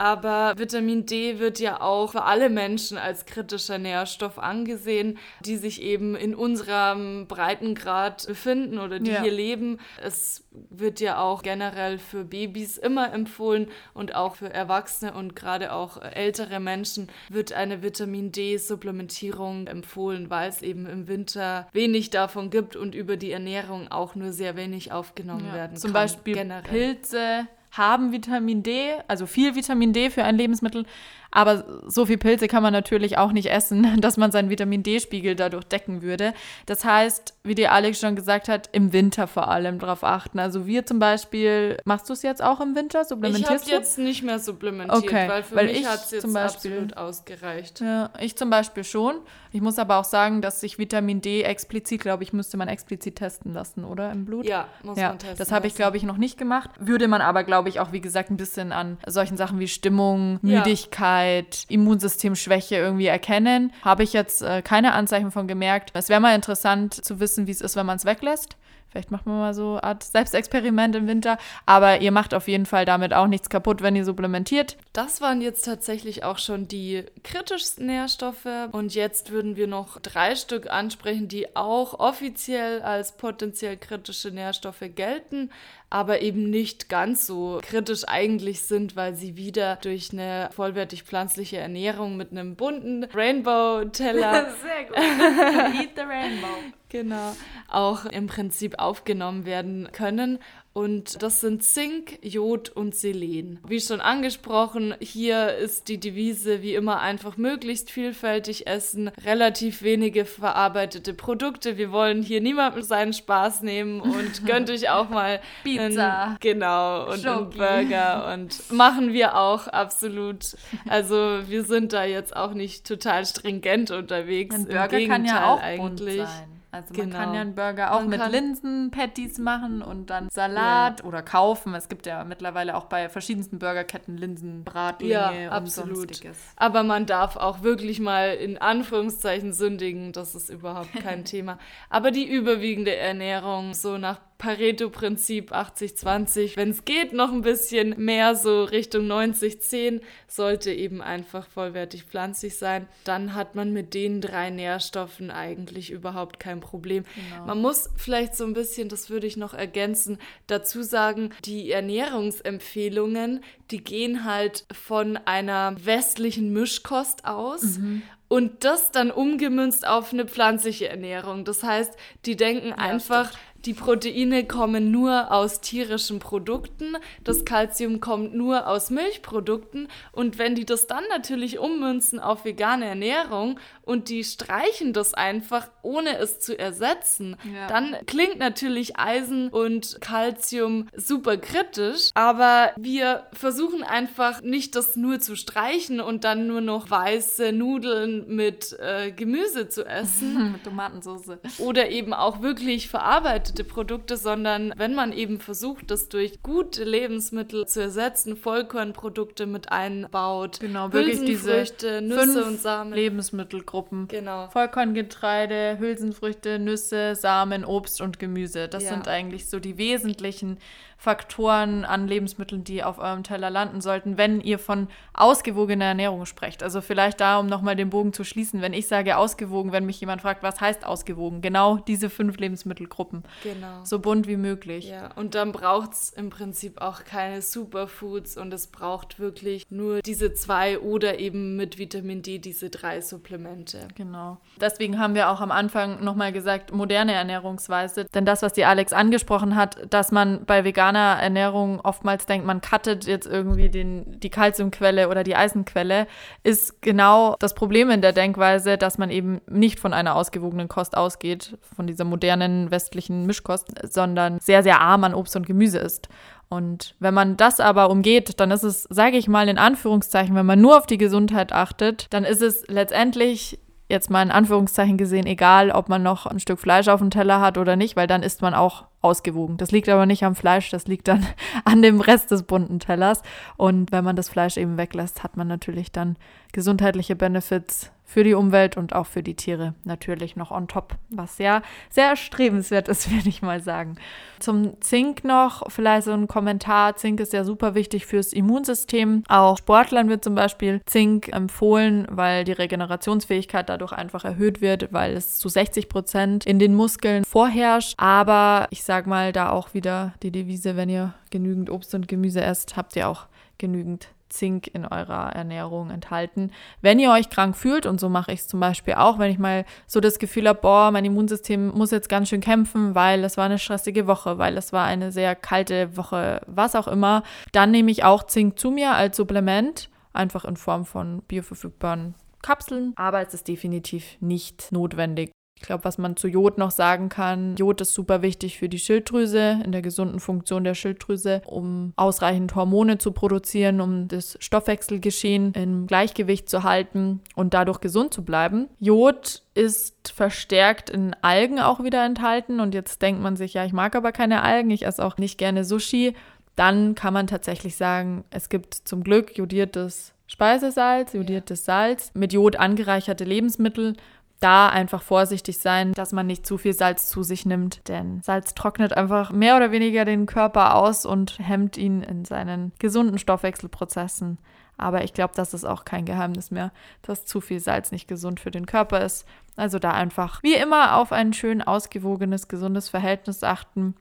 Aber Vitamin D wird ja auch für alle Menschen als kritischer Nährstoff angesehen, die sich eben in unserem Breitengrad befinden oder die ja. hier leben. Es wird ja auch generell für Babys immer empfohlen und auch für Erwachsene und gerade auch ältere Menschen wird eine Vitamin D-Supplementierung empfohlen, weil es eben im Winter wenig davon gibt und über die Ernährung auch nur sehr wenig aufgenommen ja. werden Zum kann. Zum Beispiel generell. Pilze haben Vitamin D, also viel Vitamin D für ein Lebensmittel, aber so viel Pilze kann man natürlich auch nicht essen, dass man seinen Vitamin D-Spiegel dadurch decken würde. Das heißt, wie dir Alex schon gesagt hat, im Winter vor allem darauf achten. Also wir zum Beispiel, machst du es jetzt auch im Winter? Supplementierst ich habe jetzt nicht mehr supplementiert, okay, weil für weil mich hat es jetzt Beispiel, absolut ausgereicht. Ja, ich zum Beispiel schon. Ich muss aber auch sagen, dass sich Vitamin D explizit, glaube ich, müsste man explizit testen lassen, oder? Im Blut? Ja, muss ja, man testen. Das habe ich, glaube ich, noch nicht gemacht. Würde man aber, glaube ich, auch, wie gesagt, ein bisschen an solchen Sachen wie Stimmung, Müdigkeit, Müdigkeit, Immunsystemschwäche irgendwie erkennen. Habe ich jetzt äh, keine Anzeichen von gemerkt. Es wäre mal interessant zu wissen, wie es ist, wenn man es weglässt. Vielleicht machen wir mal so eine Art Selbstexperiment im Winter. Aber ihr macht auf jeden Fall damit auch nichts kaputt, wenn ihr supplementiert. Das waren jetzt tatsächlich auch schon die kritischsten Nährstoffe. Und jetzt würden wir noch drei Stück ansprechen, die auch offiziell als potenziell kritische Nährstoffe gelten aber eben nicht ganz so kritisch eigentlich sind, weil sie wieder durch eine vollwertig pflanzliche Ernährung mit einem bunten Rainbow-Teller. Sehr gut. Eat the Rainbow. Genau. Auch im Prinzip aufgenommen werden können. Und das sind Zink, Jod und Selen. Wie schon angesprochen, hier ist die Devise wie immer einfach möglichst vielfältig essen, relativ wenige verarbeitete Produkte. Wir wollen hier niemandem seinen Spaß nehmen und gönnt euch auch mal Pizza. Einen, genau, und einen Burger und machen wir auch absolut. Also wir sind da jetzt auch nicht total stringent unterwegs. Ein Burger kann ja auch eigentlich. bunt sein. Also man genau. kann ja einen Burger auch man mit Linsen-Patties machen und dann Salat ja. oder kaufen. Es gibt ja mittlerweile auch bei verschiedensten Burgerketten Linsenbratlinge ja, und absolut. sonstiges. Aber man darf auch wirklich mal in Anführungszeichen sündigen. Das ist überhaupt kein Thema. Aber die überwiegende Ernährung so nach Pareto-Prinzip 80-20. Wenn es geht, noch ein bisschen mehr so Richtung 90-10, sollte eben einfach vollwertig pflanzlich sein. Dann hat man mit den drei Nährstoffen eigentlich überhaupt kein Problem. Genau. Man muss vielleicht so ein bisschen, das würde ich noch ergänzen, dazu sagen, die Ernährungsempfehlungen, die gehen halt von einer westlichen Mischkost aus. Mhm und das dann umgemünzt auf eine pflanzliche Ernährung. Das heißt, die denken ja, einfach, stimmt die Proteine kommen nur aus tierischen Produkten, das Kalzium kommt nur aus Milchprodukten und wenn die das dann natürlich ummünzen auf vegane Ernährung und die streichen das einfach, ohne es zu ersetzen, ja. dann klingt natürlich Eisen und Kalzium super kritisch, aber wir versuchen einfach nicht das nur zu streichen und dann nur noch weiße Nudeln mit äh, Gemüse zu essen. mit Tomatensauce. Oder eben auch wirklich verarbeitet verarbeitete Produkte, sondern wenn man eben versucht, das durch gute Lebensmittel zu ersetzen, Vollkornprodukte mit einbaut, genau, wirklich diese Nüsse und Samen. Lebensmittelgruppen. Genau. Vollkorngetreide, Hülsenfrüchte, Nüsse, Samen, Obst und Gemüse. Das ja. sind eigentlich so die wesentlichen Faktoren an Lebensmitteln, die auf eurem Teller landen sollten, wenn ihr von ausgewogener Ernährung sprecht. Also vielleicht da, um nochmal den Bogen zu schließen, wenn ich sage ausgewogen, wenn mich jemand fragt, was heißt ausgewogen? Genau diese fünf Lebensmittelgruppen. Genau. So bunt wie möglich. Ja, und dann braucht es im Prinzip auch keine Superfoods und es braucht wirklich nur diese zwei oder eben mit Vitamin D diese drei Supplemente. Genau. Deswegen haben wir auch am Anfang nochmal gesagt, moderne Ernährungsweise. Denn das, was die Alex angesprochen hat, dass man bei veganer Ernährung oftmals denkt, man cuttet jetzt irgendwie den, die Kalziumquelle oder die Eisenquelle, ist genau das Problem in der Denkweise, dass man eben nicht von einer ausgewogenen Kost ausgeht, von dieser modernen westlichen Mischkost, sondern sehr, sehr arm an Obst und Gemüse ist. Und wenn man das aber umgeht, dann ist es, sage ich mal in Anführungszeichen, wenn man nur auf die Gesundheit achtet, dann ist es letztendlich jetzt mal in Anführungszeichen gesehen egal, ob man noch ein Stück Fleisch auf dem Teller hat oder nicht, weil dann isst man auch ausgewogen. Das liegt aber nicht am Fleisch, das liegt dann an dem Rest des bunten Tellers. Und wenn man das Fleisch eben weglässt, hat man natürlich dann gesundheitliche Benefits für die Umwelt und auch für die Tiere natürlich noch on top, was ja sehr erstrebenswert ist, würde ich mal sagen. Zum Zink noch vielleicht so ein Kommentar. Zink ist ja super wichtig fürs Immunsystem. Auch Sportlern wird zum Beispiel Zink empfohlen, weil die Regenerationsfähigkeit dadurch einfach erhöht wird, weil es zu 60 Prozent in den Muskeln vorherrscht. Aber ich sag mal, da auch wieder die Devise, wenn ihr genügend Obst und Gemüse esst, habt ihr auch genügend Zink in eurer Ernährung enthalten. Wenn ihr euch krank fühlt, und so mache ich es zum Beispiel auch, wenn ich mal so das Gefühl habe, boah, mein Immunsystem muss jetzt ganz schön kämpfen, weil es war eine stressige Woche, weil es war eine sehr kalte Woche, was auch immer, dann nehme ich auch Zink zu mir als Supplement, einfach in Form von bioverfügbaren Kapseln, aber es ist definitiv nicht notwendig. Ich glaube, was man zu Jod noch sagen kann, Jod ist super wichtig für die Schilddrüse, in der gesunden Funktion der Schilddrüse, um ausreichend Hormone zu produzieren, um das Stoffwechselgeschehen im Gleichgewicht zu halten und dadurch gesund zu bleiben. Jod ist verstärkt in Algen auch wieder enthalten und jetzt denkt man sich, ja, ich mag aber keine Algen, ich esse auch nicht gerne Sushi. Dann kann man tatsächlich sagen, es gibt zum Glück jodiertes Speisesalz, jodiertes Salz, mit Jod angereicherte Lebensmittel da einfach vorsichtig sein, dass man nicht zu viel Salz zu sich nimmt, denn Salz trocknet einfach mehr oder weniger den Körper aus und hemmt ihn in seinen gesunden Stoffwechselprozessen. Aber ich glaube, das ist auch kein Geheimnis mehr, dass zu viel Salz nicht gesund für den Körper ist. Also da einfach wie immer auf ein schön ausgewogenes, gesundes Verhältnis achten.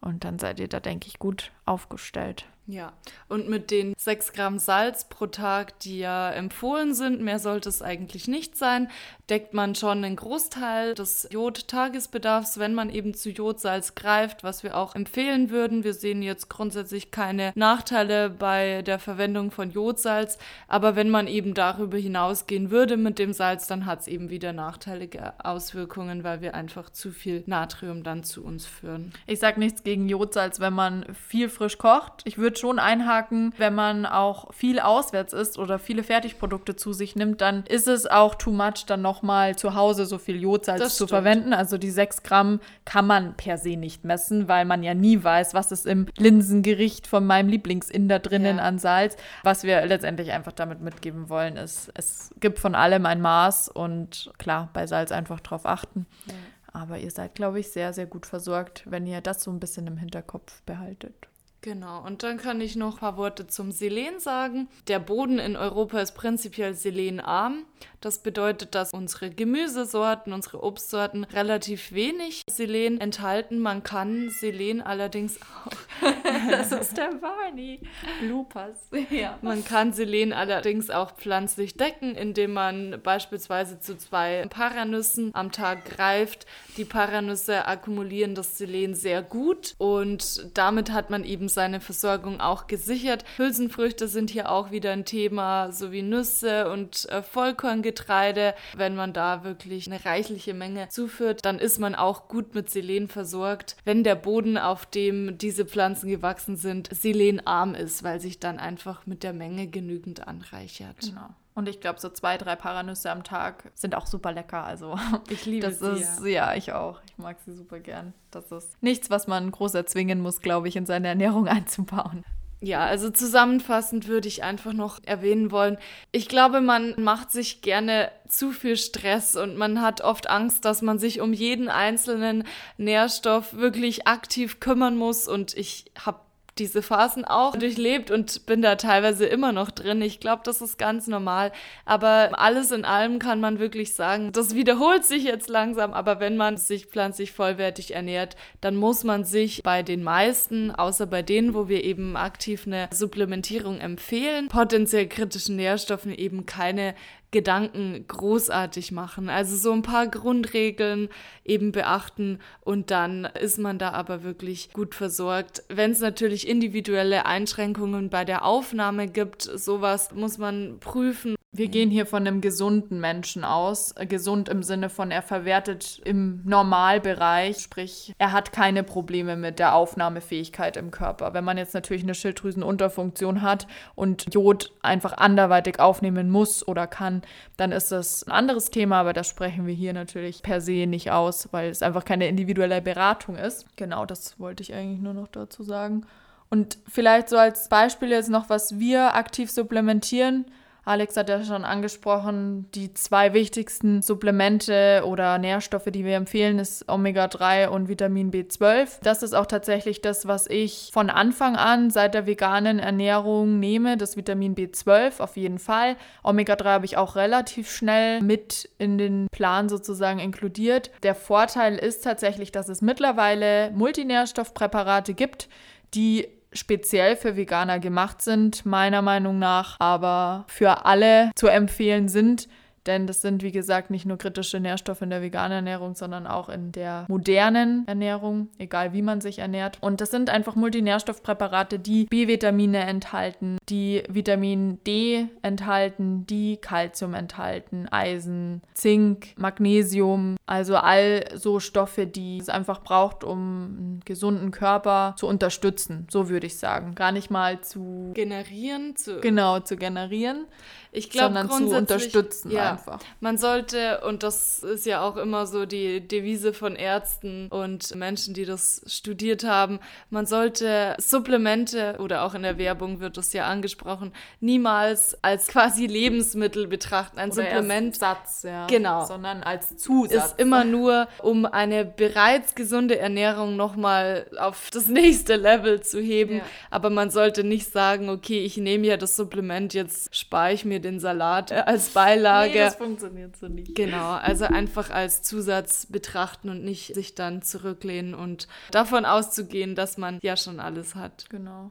Und dann seid ihr da, denke ich, gut aufgestellt. Ja, und mit den 6 Gramm Salz pro Tag, die ja empfohlen sind, mehr sollte es eigentlich nicht sein, deckt man schon einen Großteil des Jod-Tagesbedarfs, wenn man eben zu Jodsalz greift, was wir auch empfehlen würden. Wir sehen jetzt grundsätzlich keine Nachteile bei der Verwendung von Jodsalz, aber wenn man eben darüber hinausgehen würde mit dem Salz, dann hat es eben wieder nachteilige Auswirkungen, weil wir einfach zu viel Natrium dann zu uns führen. Ich sage nichts gegen Jodsalz, wenn man viel frisch kocht. Ich würde schon einhaken, wenn man auch viel auswärts isst oder viele Fertigprodukte zu sich nimmt, dann ist es auch too much, dann nochmal zu Hause so viel Jodsalz das zu stimmt. verwenden. Also die 6 Gramm kann man per se nicht messen, weil man ja nie weiß, was ist im Linsengericht von meinem Lieblingsinder drinnen ja. an Salz. Was wir letztendlich einfach damit mitgeben wollen, ist, es gibt von allem ein Maß und klar, bei Salz einfach drauf achten. Ja. Aber ihr seid, glaube ich, sehr, sehr gut versorgt, wenn ihr das so ein bisschen im Hinterkopf behaltet. Genau, und dann kann ich noch ein paar Worte zum Selen sagen. Der Boden in Europa ist prinzipiell selenarm. Das bedeutet, dass unsere Gemüsesorten, unsere Obstsorten relativ wenig Selen enthalten. Man kann Selen allerdings auch. das ist der Barney. Bloopers. Ja. Man kann Selen allerdings auch pflanzlich decken, indem man beispielsweise zu zwei Paranüssen am Tag greift. Die Paranüsse akkumulieren das Selen sehr gut und damit hat man eben seine Versorgung auch gesichert. Hülsenfrüchte sind hier auch wieder ein Thema, sowie Nüsse und äh, Vollkorngetreide. Wenn man da wirklich eine reichliche Menge zuführt, dann ist man auch gut mit Selen versorgt. Wenn der Boden, auf dem diese Pflanzen gewachsen sind, selenarm ist, weil sich dann einfach mit der Menge genügend anreichert. Genau. Und ich glaube, so zwei, drei Paranüsse am Tag sind auch super lecker. Also ich liebe das sie. Ist, ja. ja, ich auch. Ich mag sie super gern. Das ist nichts, was man groß erzwingen muss, glaube ich, in seine Ernährung einzubauen. Ja, also zusammenfassend würde ich einfach noch erwähnen wollen, ich glaube, man macht sich gerne zu viel Stress und man hat oft Angst, dass man sich um jeden einzelnen Nährstoff wirklich aktiv kümmern muss und ich habe diese Phasen auch durchlebt und bin da teilweise immer noch drin. Ich glaube, das ist ganz normal. Aber alles in allem kann man wirklich sagen, das wiederholt sich jetzt langsam. Aber wenn man sich pflanzlich vollwertig ernährt, dann muss man sich bei den meisten, außer bei denen, wo wir eben aktiv eine Supplementierung empfehlen, potenziell kritischen Nährstoffen eben keine Gedanken großartig machen. Also so ein paar Grundregeln eben beachten und dann ist man da aber wirklich gut versorgt. Wenn es natürlich individuelle Einschränkungen bei der Aufnahme gibt, sowas muss man prüfen. Wir gehen hier von einem gesunden Menschen aus. Gesund im Sinne von, er verwertet im Normalbereich, sprich, er hat keine Probleme mit der Aufnahmefähigkeit im Körper. Wenn man jetzt natürlich eine Schilddrüsenunterfunktion hat und Jod einfach anderweitig aufnehmen muss oder kann, dann ist das ein anderes Thema, aber das sprechen wir hier natürlich per se nicht aus, weil es einfach keine individuelle Beratung ist. Genau, das wollte ich eigentlich nur noch dazu sagen. Und vielleicht so als Beispiel jetzt noch, was wir aktiv supplementieren Alex hat ja schon angesprochen, die zwei wichtigsten Supplemente oder Nährstoffe, die wir empfehlen, ist Omega-3 und Vitamin B12. Das ist auch tatsächlich das, was ich von Anfang an seit der veganen Ernährung nehme, das Vitamin B12 auf jeden Fall. Omega-3 habe ich auch relativ schnell mit in den Plan sozusagen inkludiert. Der Vorteil ist tatsächlich, dass es mittlerweile Multinährstoffpräparate gibt, die speziell für Veganer gemacht sind, meiner Meinung nach, aber für alle zu empfehlen sind. Denn das sind, wie gesagt, nicht nur kritische Nährstoffe in der veganen Ernährung, sondern auch in der modernen Ernährung, egal wie man sich ernährt. Und das sind einfach Multinährstoffpräparate, die B-Vitamine enthalten, die Vitamin D enthalten, die Kalzium enthalten, Eisen, Zink, Magnesium, also all so Stoffe, die es einfach braucht, um einen gesunden Körper zu unterstützen, so würde ich sagen. Gar nicht mal zu generieren, zu genau zu generieren. Ich glaube, sondern zu unterstützen ja, einfach. Man sollte, und das ist ja auch immer so die Devise von Ärzten und Menschen, die das studiert haben, man sollte Supplemente oder auch in der Werbung wird das ja angesprochen, niemals als quasi Lebensmittel betrachten. Ein oder Supplement. Satz, ja. Genau. Sondern als Zusatz. Ist immer nur, um eine bereits gesunde Ernährung nochmal auf das nächste Level zu heben. Ja. Aber man sollte nicht sagen, okay, ich nehme ja das Supplement, jetzt spare ich mir den Salat äh, als Beilage. Nee, das funktioniert so nicht. Genau, also einfach als Zusatz betrachten und nicht sich dann zurücklehnen und davon auszugehen, dass man ja schon alles hat. Genau.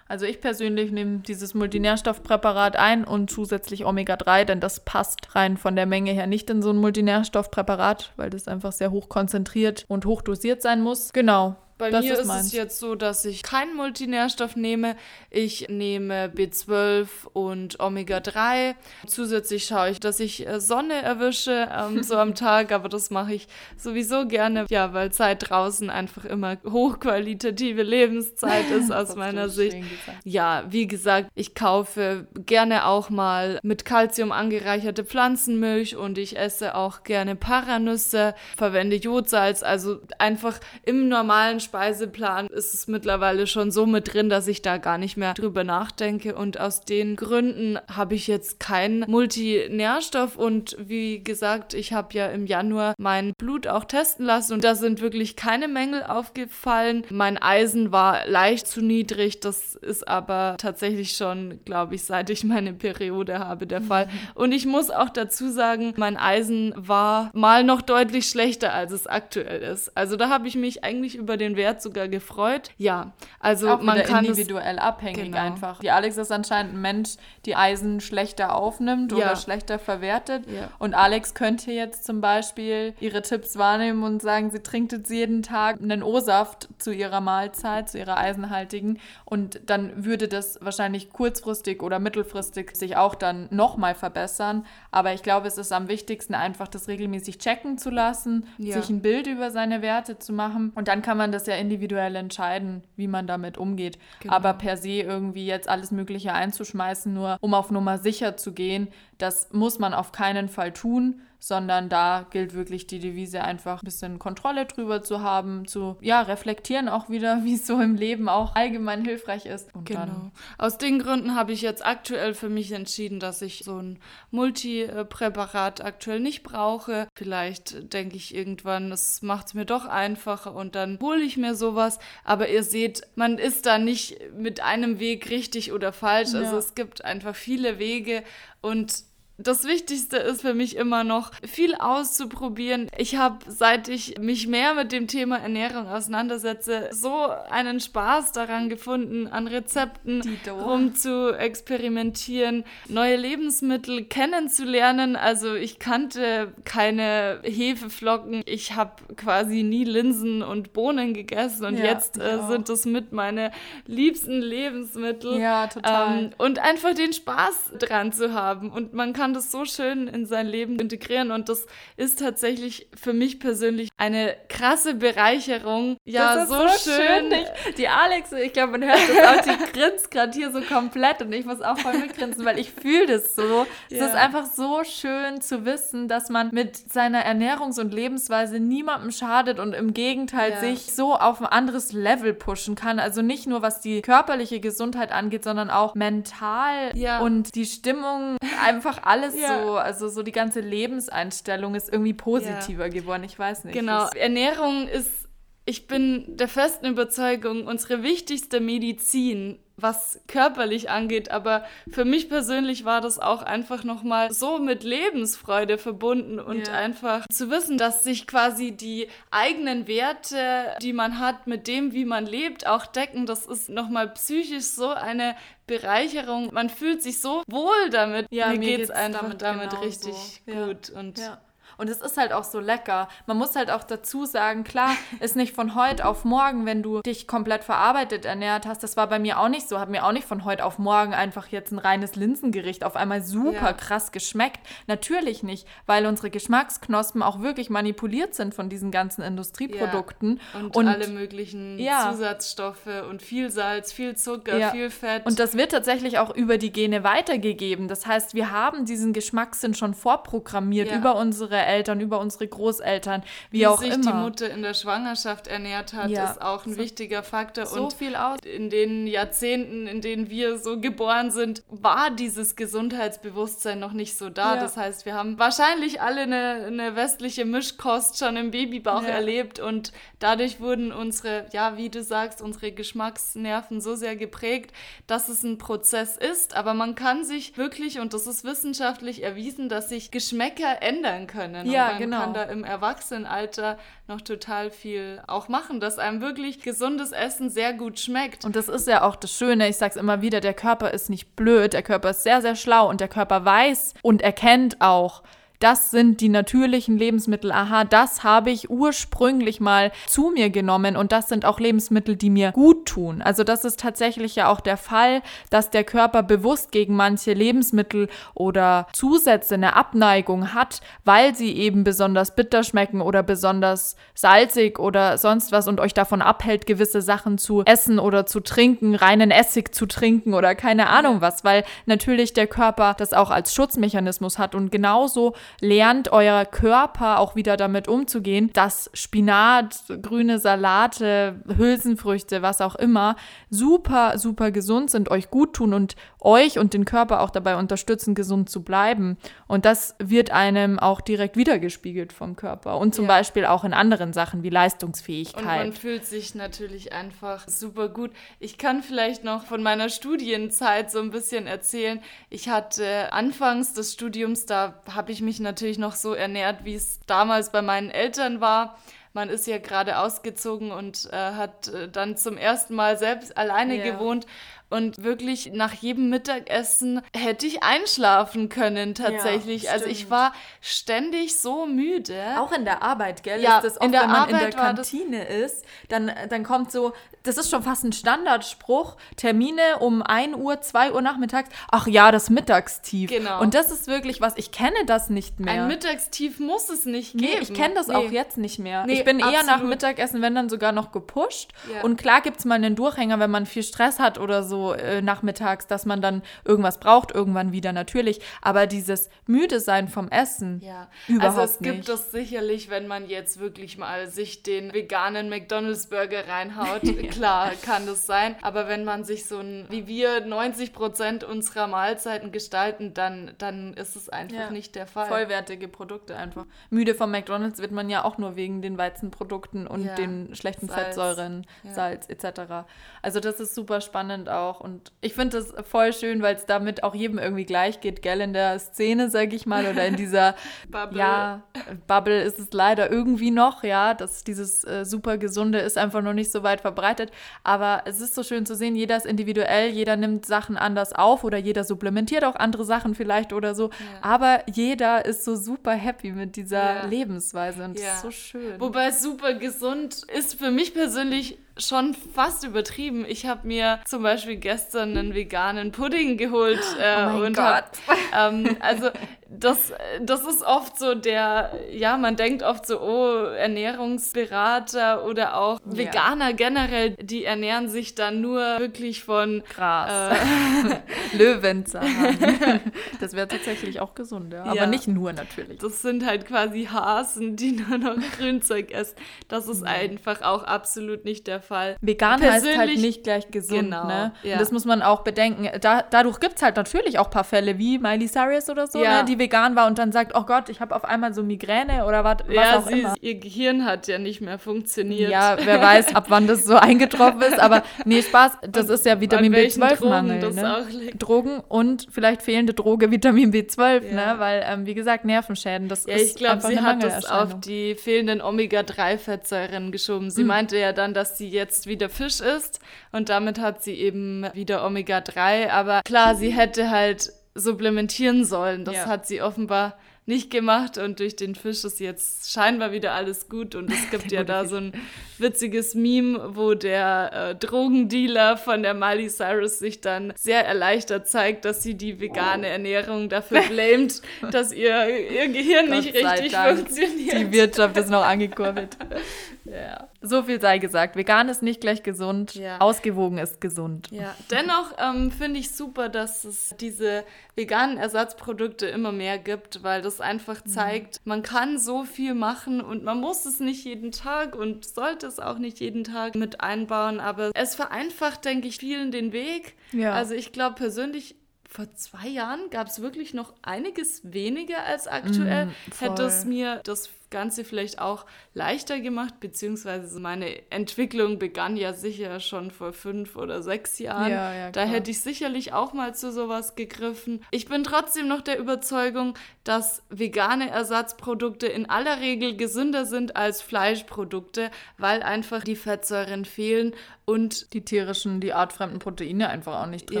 Also ich persönlich nehme dieses Multinährstoffpräparat ein und zusätzlich Omega-3, denn das passt rein von der Menge her nicht in so ein Multinährstoffpräparat, weil das einfach sehr hoch konzentriert und hoch dosiert sein muss. Genau. Bei das mir ist, ist es jetzt so, dass ich keinen Multinährstoff nehme. Ich nehme B12 und Omega-3. Zusätzlich schaue ich, dass ich äh, Sonne erwische, ähm, so am Tag, aber das mache ich sowieso gerne, ja, weil Zeit draußen einfach immer hochqualitative Lebenszeit ist aus meiner Sicht. Ja, wie gesagt, ich kaufe gerne auch mal mit Kalzium angereicherte Pflanzenmilch und ich esse auch gerne Paranüsse, verwende Jodsalz, also einfach im normalen Sport Speiseplan ist es mittlerweile schon so mit drin, dass ich da gar nicht mehr drüber nachdenke. Und aus den Gründen habe ich jetzt keinen Multinährstoff. Und wie gesagt, ich habe ja im Januar mein Blut auch testen lassen und da sind wirklich keine Mängel aufgefallen. Mein Eisen war leicht zu niedrig. Das ist aber tatsächlich schon, glaube ich, seit ich meine Periode habe, der Fall. Und ich muss auch dazu sagen, mein Eisen war mal noch deutlich schlechter, als es aktuell ist. Also da habe ich mich eigentlich über den Wert sogar gefreut. Ja, also Auch man kann individuell abhängig genau. einfach. Die Alex ist anscheinend ein Mensch, die Eisen schlechter aufnimmt ja. oder schlechter verwertet. Ja. Und Alex könnte jetzt zum Beispiel ihre Tipps wahrnehmen und sagen, sie trinkt jetzt jeden Tag einen O-Saft zu ihrer Mahlzeit, zu ihrer eisenhaltigen. Und dann würde das wahrscheinlich kurzfristig oder mittelfristig sich auch dann nochmal verbessern. Aber ich glaube, es ist am wichtigsten, einfach das regelmäßig checken zu lassen, ja. sich ein Bild über seine Werte zu machen. Und dann kann man das ja ja individuell entscheiden, wie man damit umgeht. Genau. Aber per se irgendwie jetzt alles Mögliche einzuschmeißen, nur um auf Nummer sicher zu gehen, das muss man auf keinen Fall tun, sondern da gilt wirklich die Devise einfach ein bisschen Kontrolle drüber zu haben, zu ja, reflektieren auch wieder, wie es so im Leben auch allgemein hilfreich ist. Und genau. Aus den Gründen habe ich jetzt aktuell für mich entschieden, dass ich so ein Multipräparat aktuell nicht brauche. Vielleicht denke ich irgendwann, es macht es mir doch einfacher und dann hole ich mir sowas. Aber ihr seht, man ist da nicht mit einem Weg richtig oder falsch. Also ja. Also es gibt einfach viele Wege und das Wichtigste ist für mich immer noch, viel auszuprobieren. Ich habe, seit ich mich mehr mit dem Thema Ernährung auseinandersetze, so einen Spaß daran gefunden, an Rezepten rum zu experimentieren, neue Lebensmittel kennenzulernen. Also ich kannte keine Hefeflocken. Ich habe quasi nie Linsen und Bohnen gegessen und ja, jetzt äh, sind das mit meine liebsten Lebensmittel. Ja, total. Ähm, und einfach den Spaß dran zu haben. Und man kann das so schön in sein Leben integrieren und das ist tatsächlich für mich persönlich eine krasse Bereicherung. Ja, so, so, schön. schön. Ich, die Alex, ich glaube, man hört das auch, die grinst gerade hier so komplett und ich muss auch voll mitgrinsen, weil ich fühle das so. Es ist einfach so schön zu wissen, dass man mit seiner Ernährungs- und Lebensweise niemandem schadet und im Gegenteil ja. sich so auf ein anderes Level pushen kann. Also nicht nur was die körperliche Gesundheit angeht, sondern auch mental ja. und die Stimmung, einfach alles so, also so die ganze Lebenseinstellung ist irgendwie positiver geworden. Ich weiß nicht. Genau. Ernährung ist ich bin der festen Überzeugung, unsere wichtigste Medizin, was körperlich angeht, aber für mich persönlich war das auch einfach nochmal so mit Lebensfreude verbunden und ja. einfach zu wissen, dass sich quasi die eigenen Werte, die man hat, mit dem, wie man lebt, auch decken. Das ist nochmal psychisch so eine Bereicherung. Man fühlt sich so wohl damit. Ja, mir, mir geht's, geht's einfach damit, damit richtig so. gut ja. und ja. Und es ist halt auch so lecker. Man muss halt auch dazu sagen, klar, ist nicht von heute auf morgen, wenn du dich komplett verarbeitet ernährt hast. Das war bei mir auch nicht so. Hat mir auch nicht von heute auf morgen einfach jetzt ein reines Linsengericht auf einmal super ja. krass geschmeckt. Natürlich nicht, weil unsere Geschmacksknospen auch wirklich manipuliert sind von diesen ganzen Industrieprodukten. Ja. Und, und, alle möglichen ja. Zusatzstoffe und viel Salz, viel Zucker, viel Fett. Und das wird tatsächlich auch über die Gene weitergegeben. Das heißt, wir haben diesen Geschmackssinn schon vorprogrammiert über unsere Eltern, über unsere Großeltern, wie, wie auch sich immer. die Mutter in der Schwangerschaft ernährt hat, ja. ist auch ein so, wichtiger Faktor. So und viel aus. In den Jahrzehnten, in denen wir so geboren sind, war dieses Gesundheitsbewusstsein noch nicht so da. Ja. Das heißt, wir haben wahrscheinlich alle eine, eine westliche Mischkost schon im Babybauch ja. erlebt und dadurch wurden unsere, ja, wie du sagst, unsere Geschmacksnerven so sehr geprägt, dass es ein Prozess ist. Aber man kann sich wirklich, und das ist wissenschaftlich erwiesen, dass sich Geschmäcker ändern können können. Ja, und man genau. kann da im Erwachsenenalter noch total viel auch machen, dass einem wirklich gesundes Essen sehr gut schmeckt. Und das ist ja auch das Schöne, ich sag's immer wieder, der Körper ist nicht blöd, der Körper ist sehr, sehr schlau und der Körper weiß und erkennt auch, das sind die natürlichen Lebensmittel. Aha, das habe ich ursprünglich mal zu mir genommen und das sind auch Lebensmittel, die mir gut tun. Also das ist tatsächlich ja auch der Fall, dass der Körper bewusst gegen manche Lebensmittel oder Zusätze eine Abneigung hat, weil sie eben besonders bitter schmecken oder besonders salzig oder sonst was und euch davon abhält, gewisse Sachen zu essen oder zu trinken, reinen Essig zu trinken oder keine Ahnung was, weil natürlich der Körper das auch als Schutzmechanismus hat und genauso lernt euer Körper auch wieder damit umzugehen, dass Spinat, grüne Salate, Hülsenfrüchte, was auch immer, super, super gesund sind, euch gut tun und euch und den Körper auch dabei unterstützen, gesund zu bleiben. Und das wird einem auch direkt wiedergespiegelt vom Körper und zum ja. Beispiel auch in anderen Sachen wie Leistungsfähigkeit. Und man fühlt sich natürlich einfach super gut. Ich kann vielleicht noch von meiner Studienzeit so ein bisschen erzählen. Ich hatte anfangs des Studiums, da habe ich mich natürlich noch so ernährt, wie es damals bei meinen Eltern war man ist ja gerade ausgezogen und äh, hat äh, dann zum ersten Mal selbst alleine yeah. gewohnt. Und wirklich nach jedem Mittagessen hätte ich einschlafen können tatsächlich. Ja, also ich war ständig so müde. Auch in der Arbeit, gell? Ja, ist das oft, in der wenn man Arbeit in der Kantine ist, dann, dann kommt so, das ist schon fast ein Standardspruch, Termine um 1 Uhr, 2 Uhr nachmittags. Ach ja, das Mittagstief. Genau. Und das ist wirklich was, ich kenne das nicht mehr. Ein Mittagstief muss es nicht geben. Nee, ich kenne das nee. auch jetzt nicht mehr. Nee, ich bin absolut. eher nach Mittagessen, wenn dann sogar noch gepusht. Ja. Und klar gibt es mal einen Durchhänger, wenn man viel Stress hat oder so äh, nachmittags, dass man dann irgendwas braucht, irgendwann wieder natürlich. Aber dieses müde sein vom Essen, ja. überhaupt Also es nicht. gibt es sicherlich, wenn man jetzt wirklich mal sich den veganen McDonalds-Burger reinhaut. Klar, kann das sein. Aber wenn man sich so ein, wie wir 90 Prozent unserer Mahlzeiten gestalten, dann, dann ist es einfach ja. nicht der Fall. Vollwertige Produkte einfach. Müde vom McDonalds wird man ja auch nur wegen den Weizenprodukten und Ja, den schlechten Salz. Fettsäuren, Ja. Salz etc. Also das ist super spannend auch und ich finde das voll schön, weil es damit auch jedem irgendwie gleich geht, gell, in der Szene, sag ich mal, oder in dieser Bubble. ja, Bubble ist es leider irgendwie noch, ja, dass dieses äh, super gesunde ist einfach noch nicht so weit verbreitet, aber es ist so schön zu sehen, jeder ist individuell, jeder nimmt Sachen anders auf oder jeder supplementiert auch andere Sachen vielleicht oder so, aber jeder ist so super happy mit dieser Ja. Lebensweise und das Ja. ist so schön. Wobei super gesund ist für mich persönlich schon fast übertrieben. Ich habe mir zum Beispiel gestern einen veganen Pudding geholt äh, Oh mein und Gott. hab, ähm, also das, das ist oft so der, ja, man denkt oft so, oh, Ernährungsberater oder auch Ja. Veganer generell, die ernähren sich dann nur wirklich von Gras. äh, Löwenzahn. das wäre tatsächlich auch gesund, ja. aber Ja. nicht nur natürlich. Das sind halt quasi Hasen, die nur noch Grünzeug essen. Das ist einfach auch absolut nicht der Fall. Vegan heißt halt nicht gleich gesund, Genau, ne? ja. Und das muss man auch bedenken. Da, dadurch gibt es halt natürlich auch ein paar Fälle, wie Miley Cyrus oder so, Ja. ne? die vegan war und dann sagt, oh Gott, ich habe auf einmal so Migräne oder wat, was ja, auch sie, immer. ihr Gehirn hat ja nicht mehr funktioniert. Ja, wer weiß, ab wann das so eingetroffen ist. Aber nee, Spaß, das ist ja Vitamin An welchen B12-Mangel. Drogen Ne? Drogen und vielleicht fehlende Droge Vitamin B12, Ja. ne? Weil, ähm, wie gesagt, Nervenschäden, das Ja, ist ich glaube, sie hat das auf die fehlenden Omega-3-Fettsäuren geschoben. Sie meinte ja dann, dass sie jetzt wieder Fisch isst und damit hat sie eben wieder Omega-3. Aber klar, sie hätte halt supplementieren sollen. Das Ja. hat sie offenbar nicht gemacht und durch den Fisch ist jetzt scheinbar wieder alles gut und es gibt ja da so ein witziges Meme, wo der äh, Drogendealer von der Miley Cyrus sich dann sehr erleichtert zeigt, dass sie die vegane Ernährung dafür blamet, dass ihr, ihr Gehirn nicht richtig Dank. funktioniert. Die Wirtschaft ist noch angekurbelt. ja. So viel sei gesagt. Vegan ist nicht gleich gesund. Ja. Ausgewogen ist gesund. Ja, dennoch ähm, finde ich super, dass es diese veganen Ersatzprodukte immer mehr gibt, weil das einfach zeigt, man kann so viel machen und man muss es nicht jeden Tag und sollte es auch nicht jeden Tag mit einbauen, aber es vereinfacht, denke ich, vielen den Weg. Ja. Also ich glaube persönlich, vor zwei Jahren gab es wirklich noch einiges weniger als aktuell. Mm. Hätte es mir das Ganze vielleicht auch leichter gemacht, beziehungsweise meine Entwicklung begann ja sicher schon vor fünf oder sechs Jahren. Ja, ja, da hätte ich sicherlich auch mal zu sowas gegriffen. Ich bin trotzdem noch der Überzeugung, dass vegane Ersatzprodukte in aller Regel gesünder sind als Fleischprodukte, weil einfach die Fettsäuren fehlen und Die tierischen, die artfremden Proteine einfach auch nicht drinnen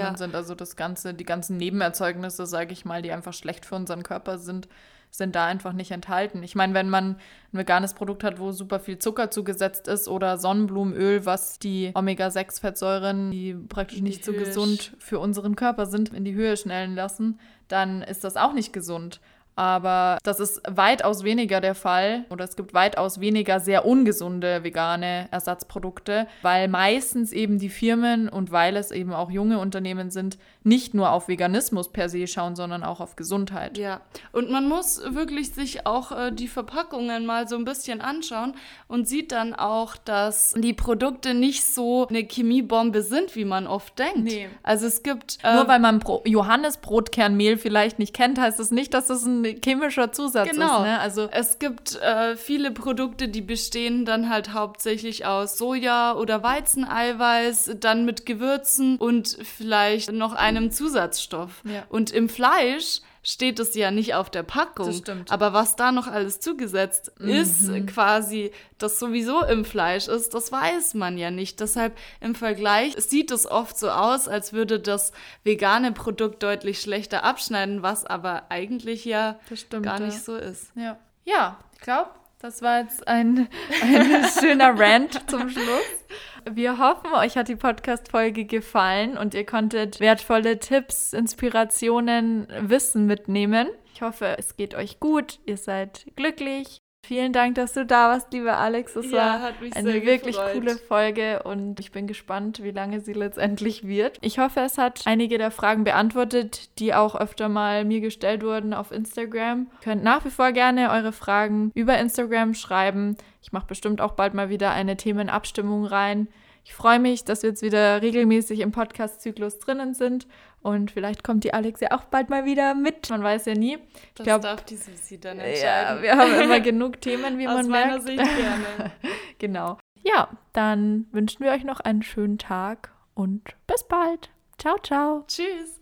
Ja. sind. Also das Ganze, die ganzen Nebenerzeugnisse, sage ich mal, die einfach schlecht für unseren Körper sind, sind da einfach nicht enthalten. Ich meine, wenn man ein veganes Produkt hat, wo super viel Zucker zugesetzt ist oder Sonnenblumenöl, was die Omega-6-Fettsäuren, die praktisch die nicht so Höhe gesund für unseren Körper sind, in die Höhe schnellen lassen, dann ist das auch nicht gesund. Aber das ist weitaus weniger der Fall oder es gibt weitaus weniger sehr ungesunde vegane Ersatzprodukte, weil meistens eben die Firmen und weil es eben auch junge Unternehmen sind, nicht nur auf Veganismus per se schauen, sondern auch auf Gesundheit. Ja, und man muss wirklich sich auch äh, die Verpackungen mal so ein bisschen anschauen und sieht dann auch, dass die Produkte nicht so eine Chemiebombe sind, wie man oft denkt. Nee. Also es gibt äh, Nur weil man Pro Johannesbrotkernmehl vielleicht nicht kennt, heißt das nicht, dass es ein chemischer Zusatz Genau. ist. Ne? Also es gibt äh, viele Produkte, die bestehen dann halt hauptsächlich aus Soja- oder Weizeneiweiß, dann mit Gewürzen und vielleicht noch einem Zusatzstoff. Ja. Und im Fleisch steht es ja nicht auf der Packung. Das stimmt. Aber was da noch alles zugesetzt ist, quasi, das sowieso im Fleisch ist, das weiß man ja nicht. Deshalb im Vergleich sieht es oft so aus, als würde das vegane Produkt deutlich schlechter abschneiden, was aber eigentlich ja stimmt, gar ja. nicht so ist. Ja, ja ich glaube, das war jetzt ein, ein schöner Rant zum Schluss. Wir hoffen, euch hat die Podcast-Folge gefallen und ihr konntet wertvolle Tipps, Inspirationen, Wissen mitnehmen. Ich hoffe, es geht euch gut, ihr seid glücklich. Vielen Dank, dass du da warst, lieber Alex. Es Ja, war eine wirklich gefreut. coole Folge und ich bin gespannt, wie lange sie letztendlich wird. Ich hoffe, es hat einige der Fragen beantwortet, die auch öfter mal mir gestellt wurden auf Instagram. Ihr könnt nach wie vor gerne eure Fragen über Instagram schreiben. Ich mache bestimmt auch bald mal wieder eine Themenabstimmung rein. Ich freue mich, dass wir jetzt wieder regelmäßig im Podcast-Zyklus drinnen sind. Und vielleicht kommt die Alex ja auch bald mal wieder mit. Man weiß ja nie. Ich das glaub, darf die Susi dann entscheiden. Ja, wir haben immer genug Themen, wie Aus man meiner merkt. Sicht gerne. genau. Ja, dann wünschen wir euch noch einen schönen Tag und bis bald. Ciao, ciao. Tschüss.